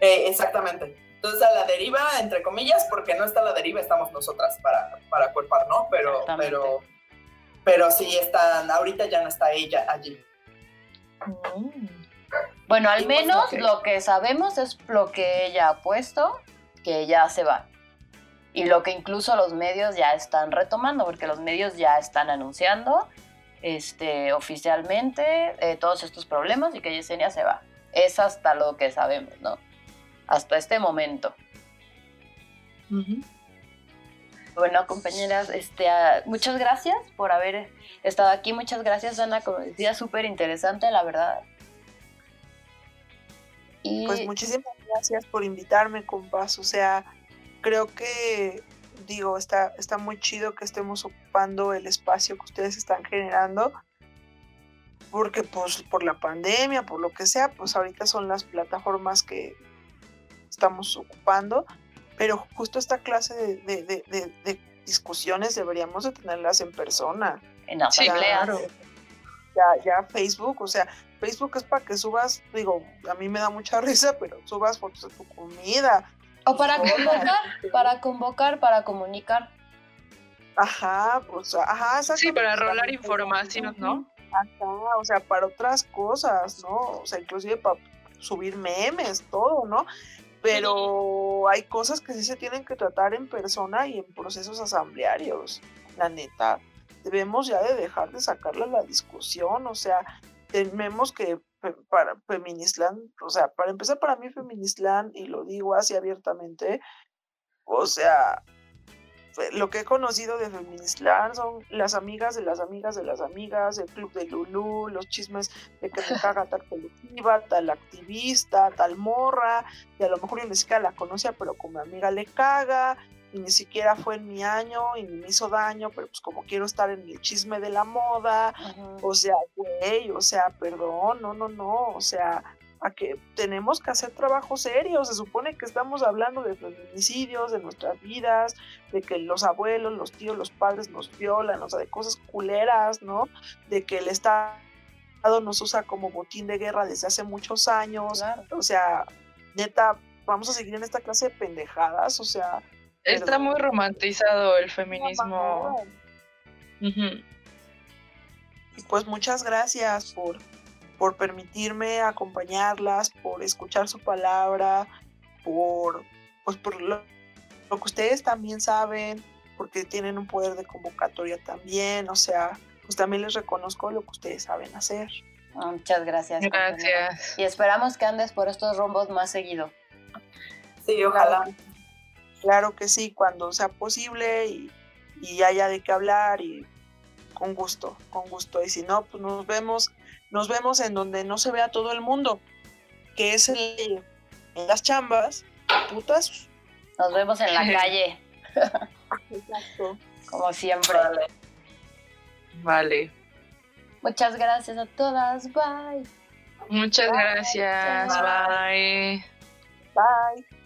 Eh, exactamente. Entonces a la deriva, entre comillas, porque no está a la deriva, estamos nosotras para, para cuerpar, ¿no? Pero, pero, pero sí están, ahorita ya no está ella allí. Mm. Bueno, al pues menos lo que sabemos es lo que ella ha puesto, que ya se va. Y lo que incluso los medios ya están retomando, porque los medios ya están anunciando este, oficialmente eh, todos estos problemas y que Yesenia se va. Es hasta lo que sabemos, ¿no? hasta este momento. Bueno, compañeras, este, ah, muchas gracias por haber estado aquí. Muchas gracias, Ana. Como decía, súper interesante, la verdad. Pues muchísimas gracias por invitarme, compas. O sea, creo que, digo, está, está muy chido que estemos ocupando el espacio que ustedes están generando. Porque, pues, por la pandemia, por lo que sea, pues ahorita son las plataformas que, estamos ocupando, pero justo esta clase de, discusiones deberíamos de tenerlas en persona. En asamblea. Ya, ya, Facebook, o sea, Facebook es para que subas, digo, a mí me da mucha risa, pero subas fotos de tu comida. O para convocar, para convocar, para comunicar. Ajá, sea, ajá, Sí, para rolar información, ¿no? Ajá, o sea, para otras cosas, ¿no? O sea, inclusive para subir memes, todo, ¿no? pero hay cosas que sí se tienen que tratar en persona y en procesos asamblearios, la neta. Debemos ya de dejar de sacarla a la discusión, o sea, tenemos que para Feministland, o sea, para empezar para mí Feministland, y lo digo así abiertamente, o sea, lo que he conocido de Feministland son las amigas de las amigas de las amigas, el club de Lulú, los chismes de que me caga tal colectiva, tal activista, tal morra, y a lo mejor yo ni siquiera la conocía, pero como amiga le caga, y ni siquiera fue en mi año y ni me hizo daño, pero pues como quiero estar en el chisme de la moda, o sea, güey, o sea, perdón, no, no, no, o sea, a que tenemos que hacer trabajo serio. Se supone que estamos hablando de feminicidios, de nuestras vidas, de que los abuelos, los tíos, los padres nos violan, o sea, de cosas culeras, ¿no? De que el Estado nos usa como botín de guerra desde hace muchos años. O sea, neta, vamos a seguir en esta clase de pendejadas, o sea. Está muy romantizado el feminismo. Y pues muchas gracias por por permitirme acompañarlas, por escuchar su palabra, por, pues por lo, que ustedes también saben, porque tienen un poder de convocatoria también, o sea, pues también les reconozco lo que ustedes saben hacer. Muchas gracias. Gracias. Y esperamos que andes por estos rumbos más seguido. Sí, ojalá. Claro que sí, cuando sea posible y, y haya de qué hablar y con gusto, con gusto. Y si no, pues nos vemos nos vemos en donde no se vea todo el mundo, que es en las chambas, putas. Nos vemos en la calle. Exacto. Como siempre. Vale. Muchas gracias a todas. Bye. Muchas gracias. Bye. Bye.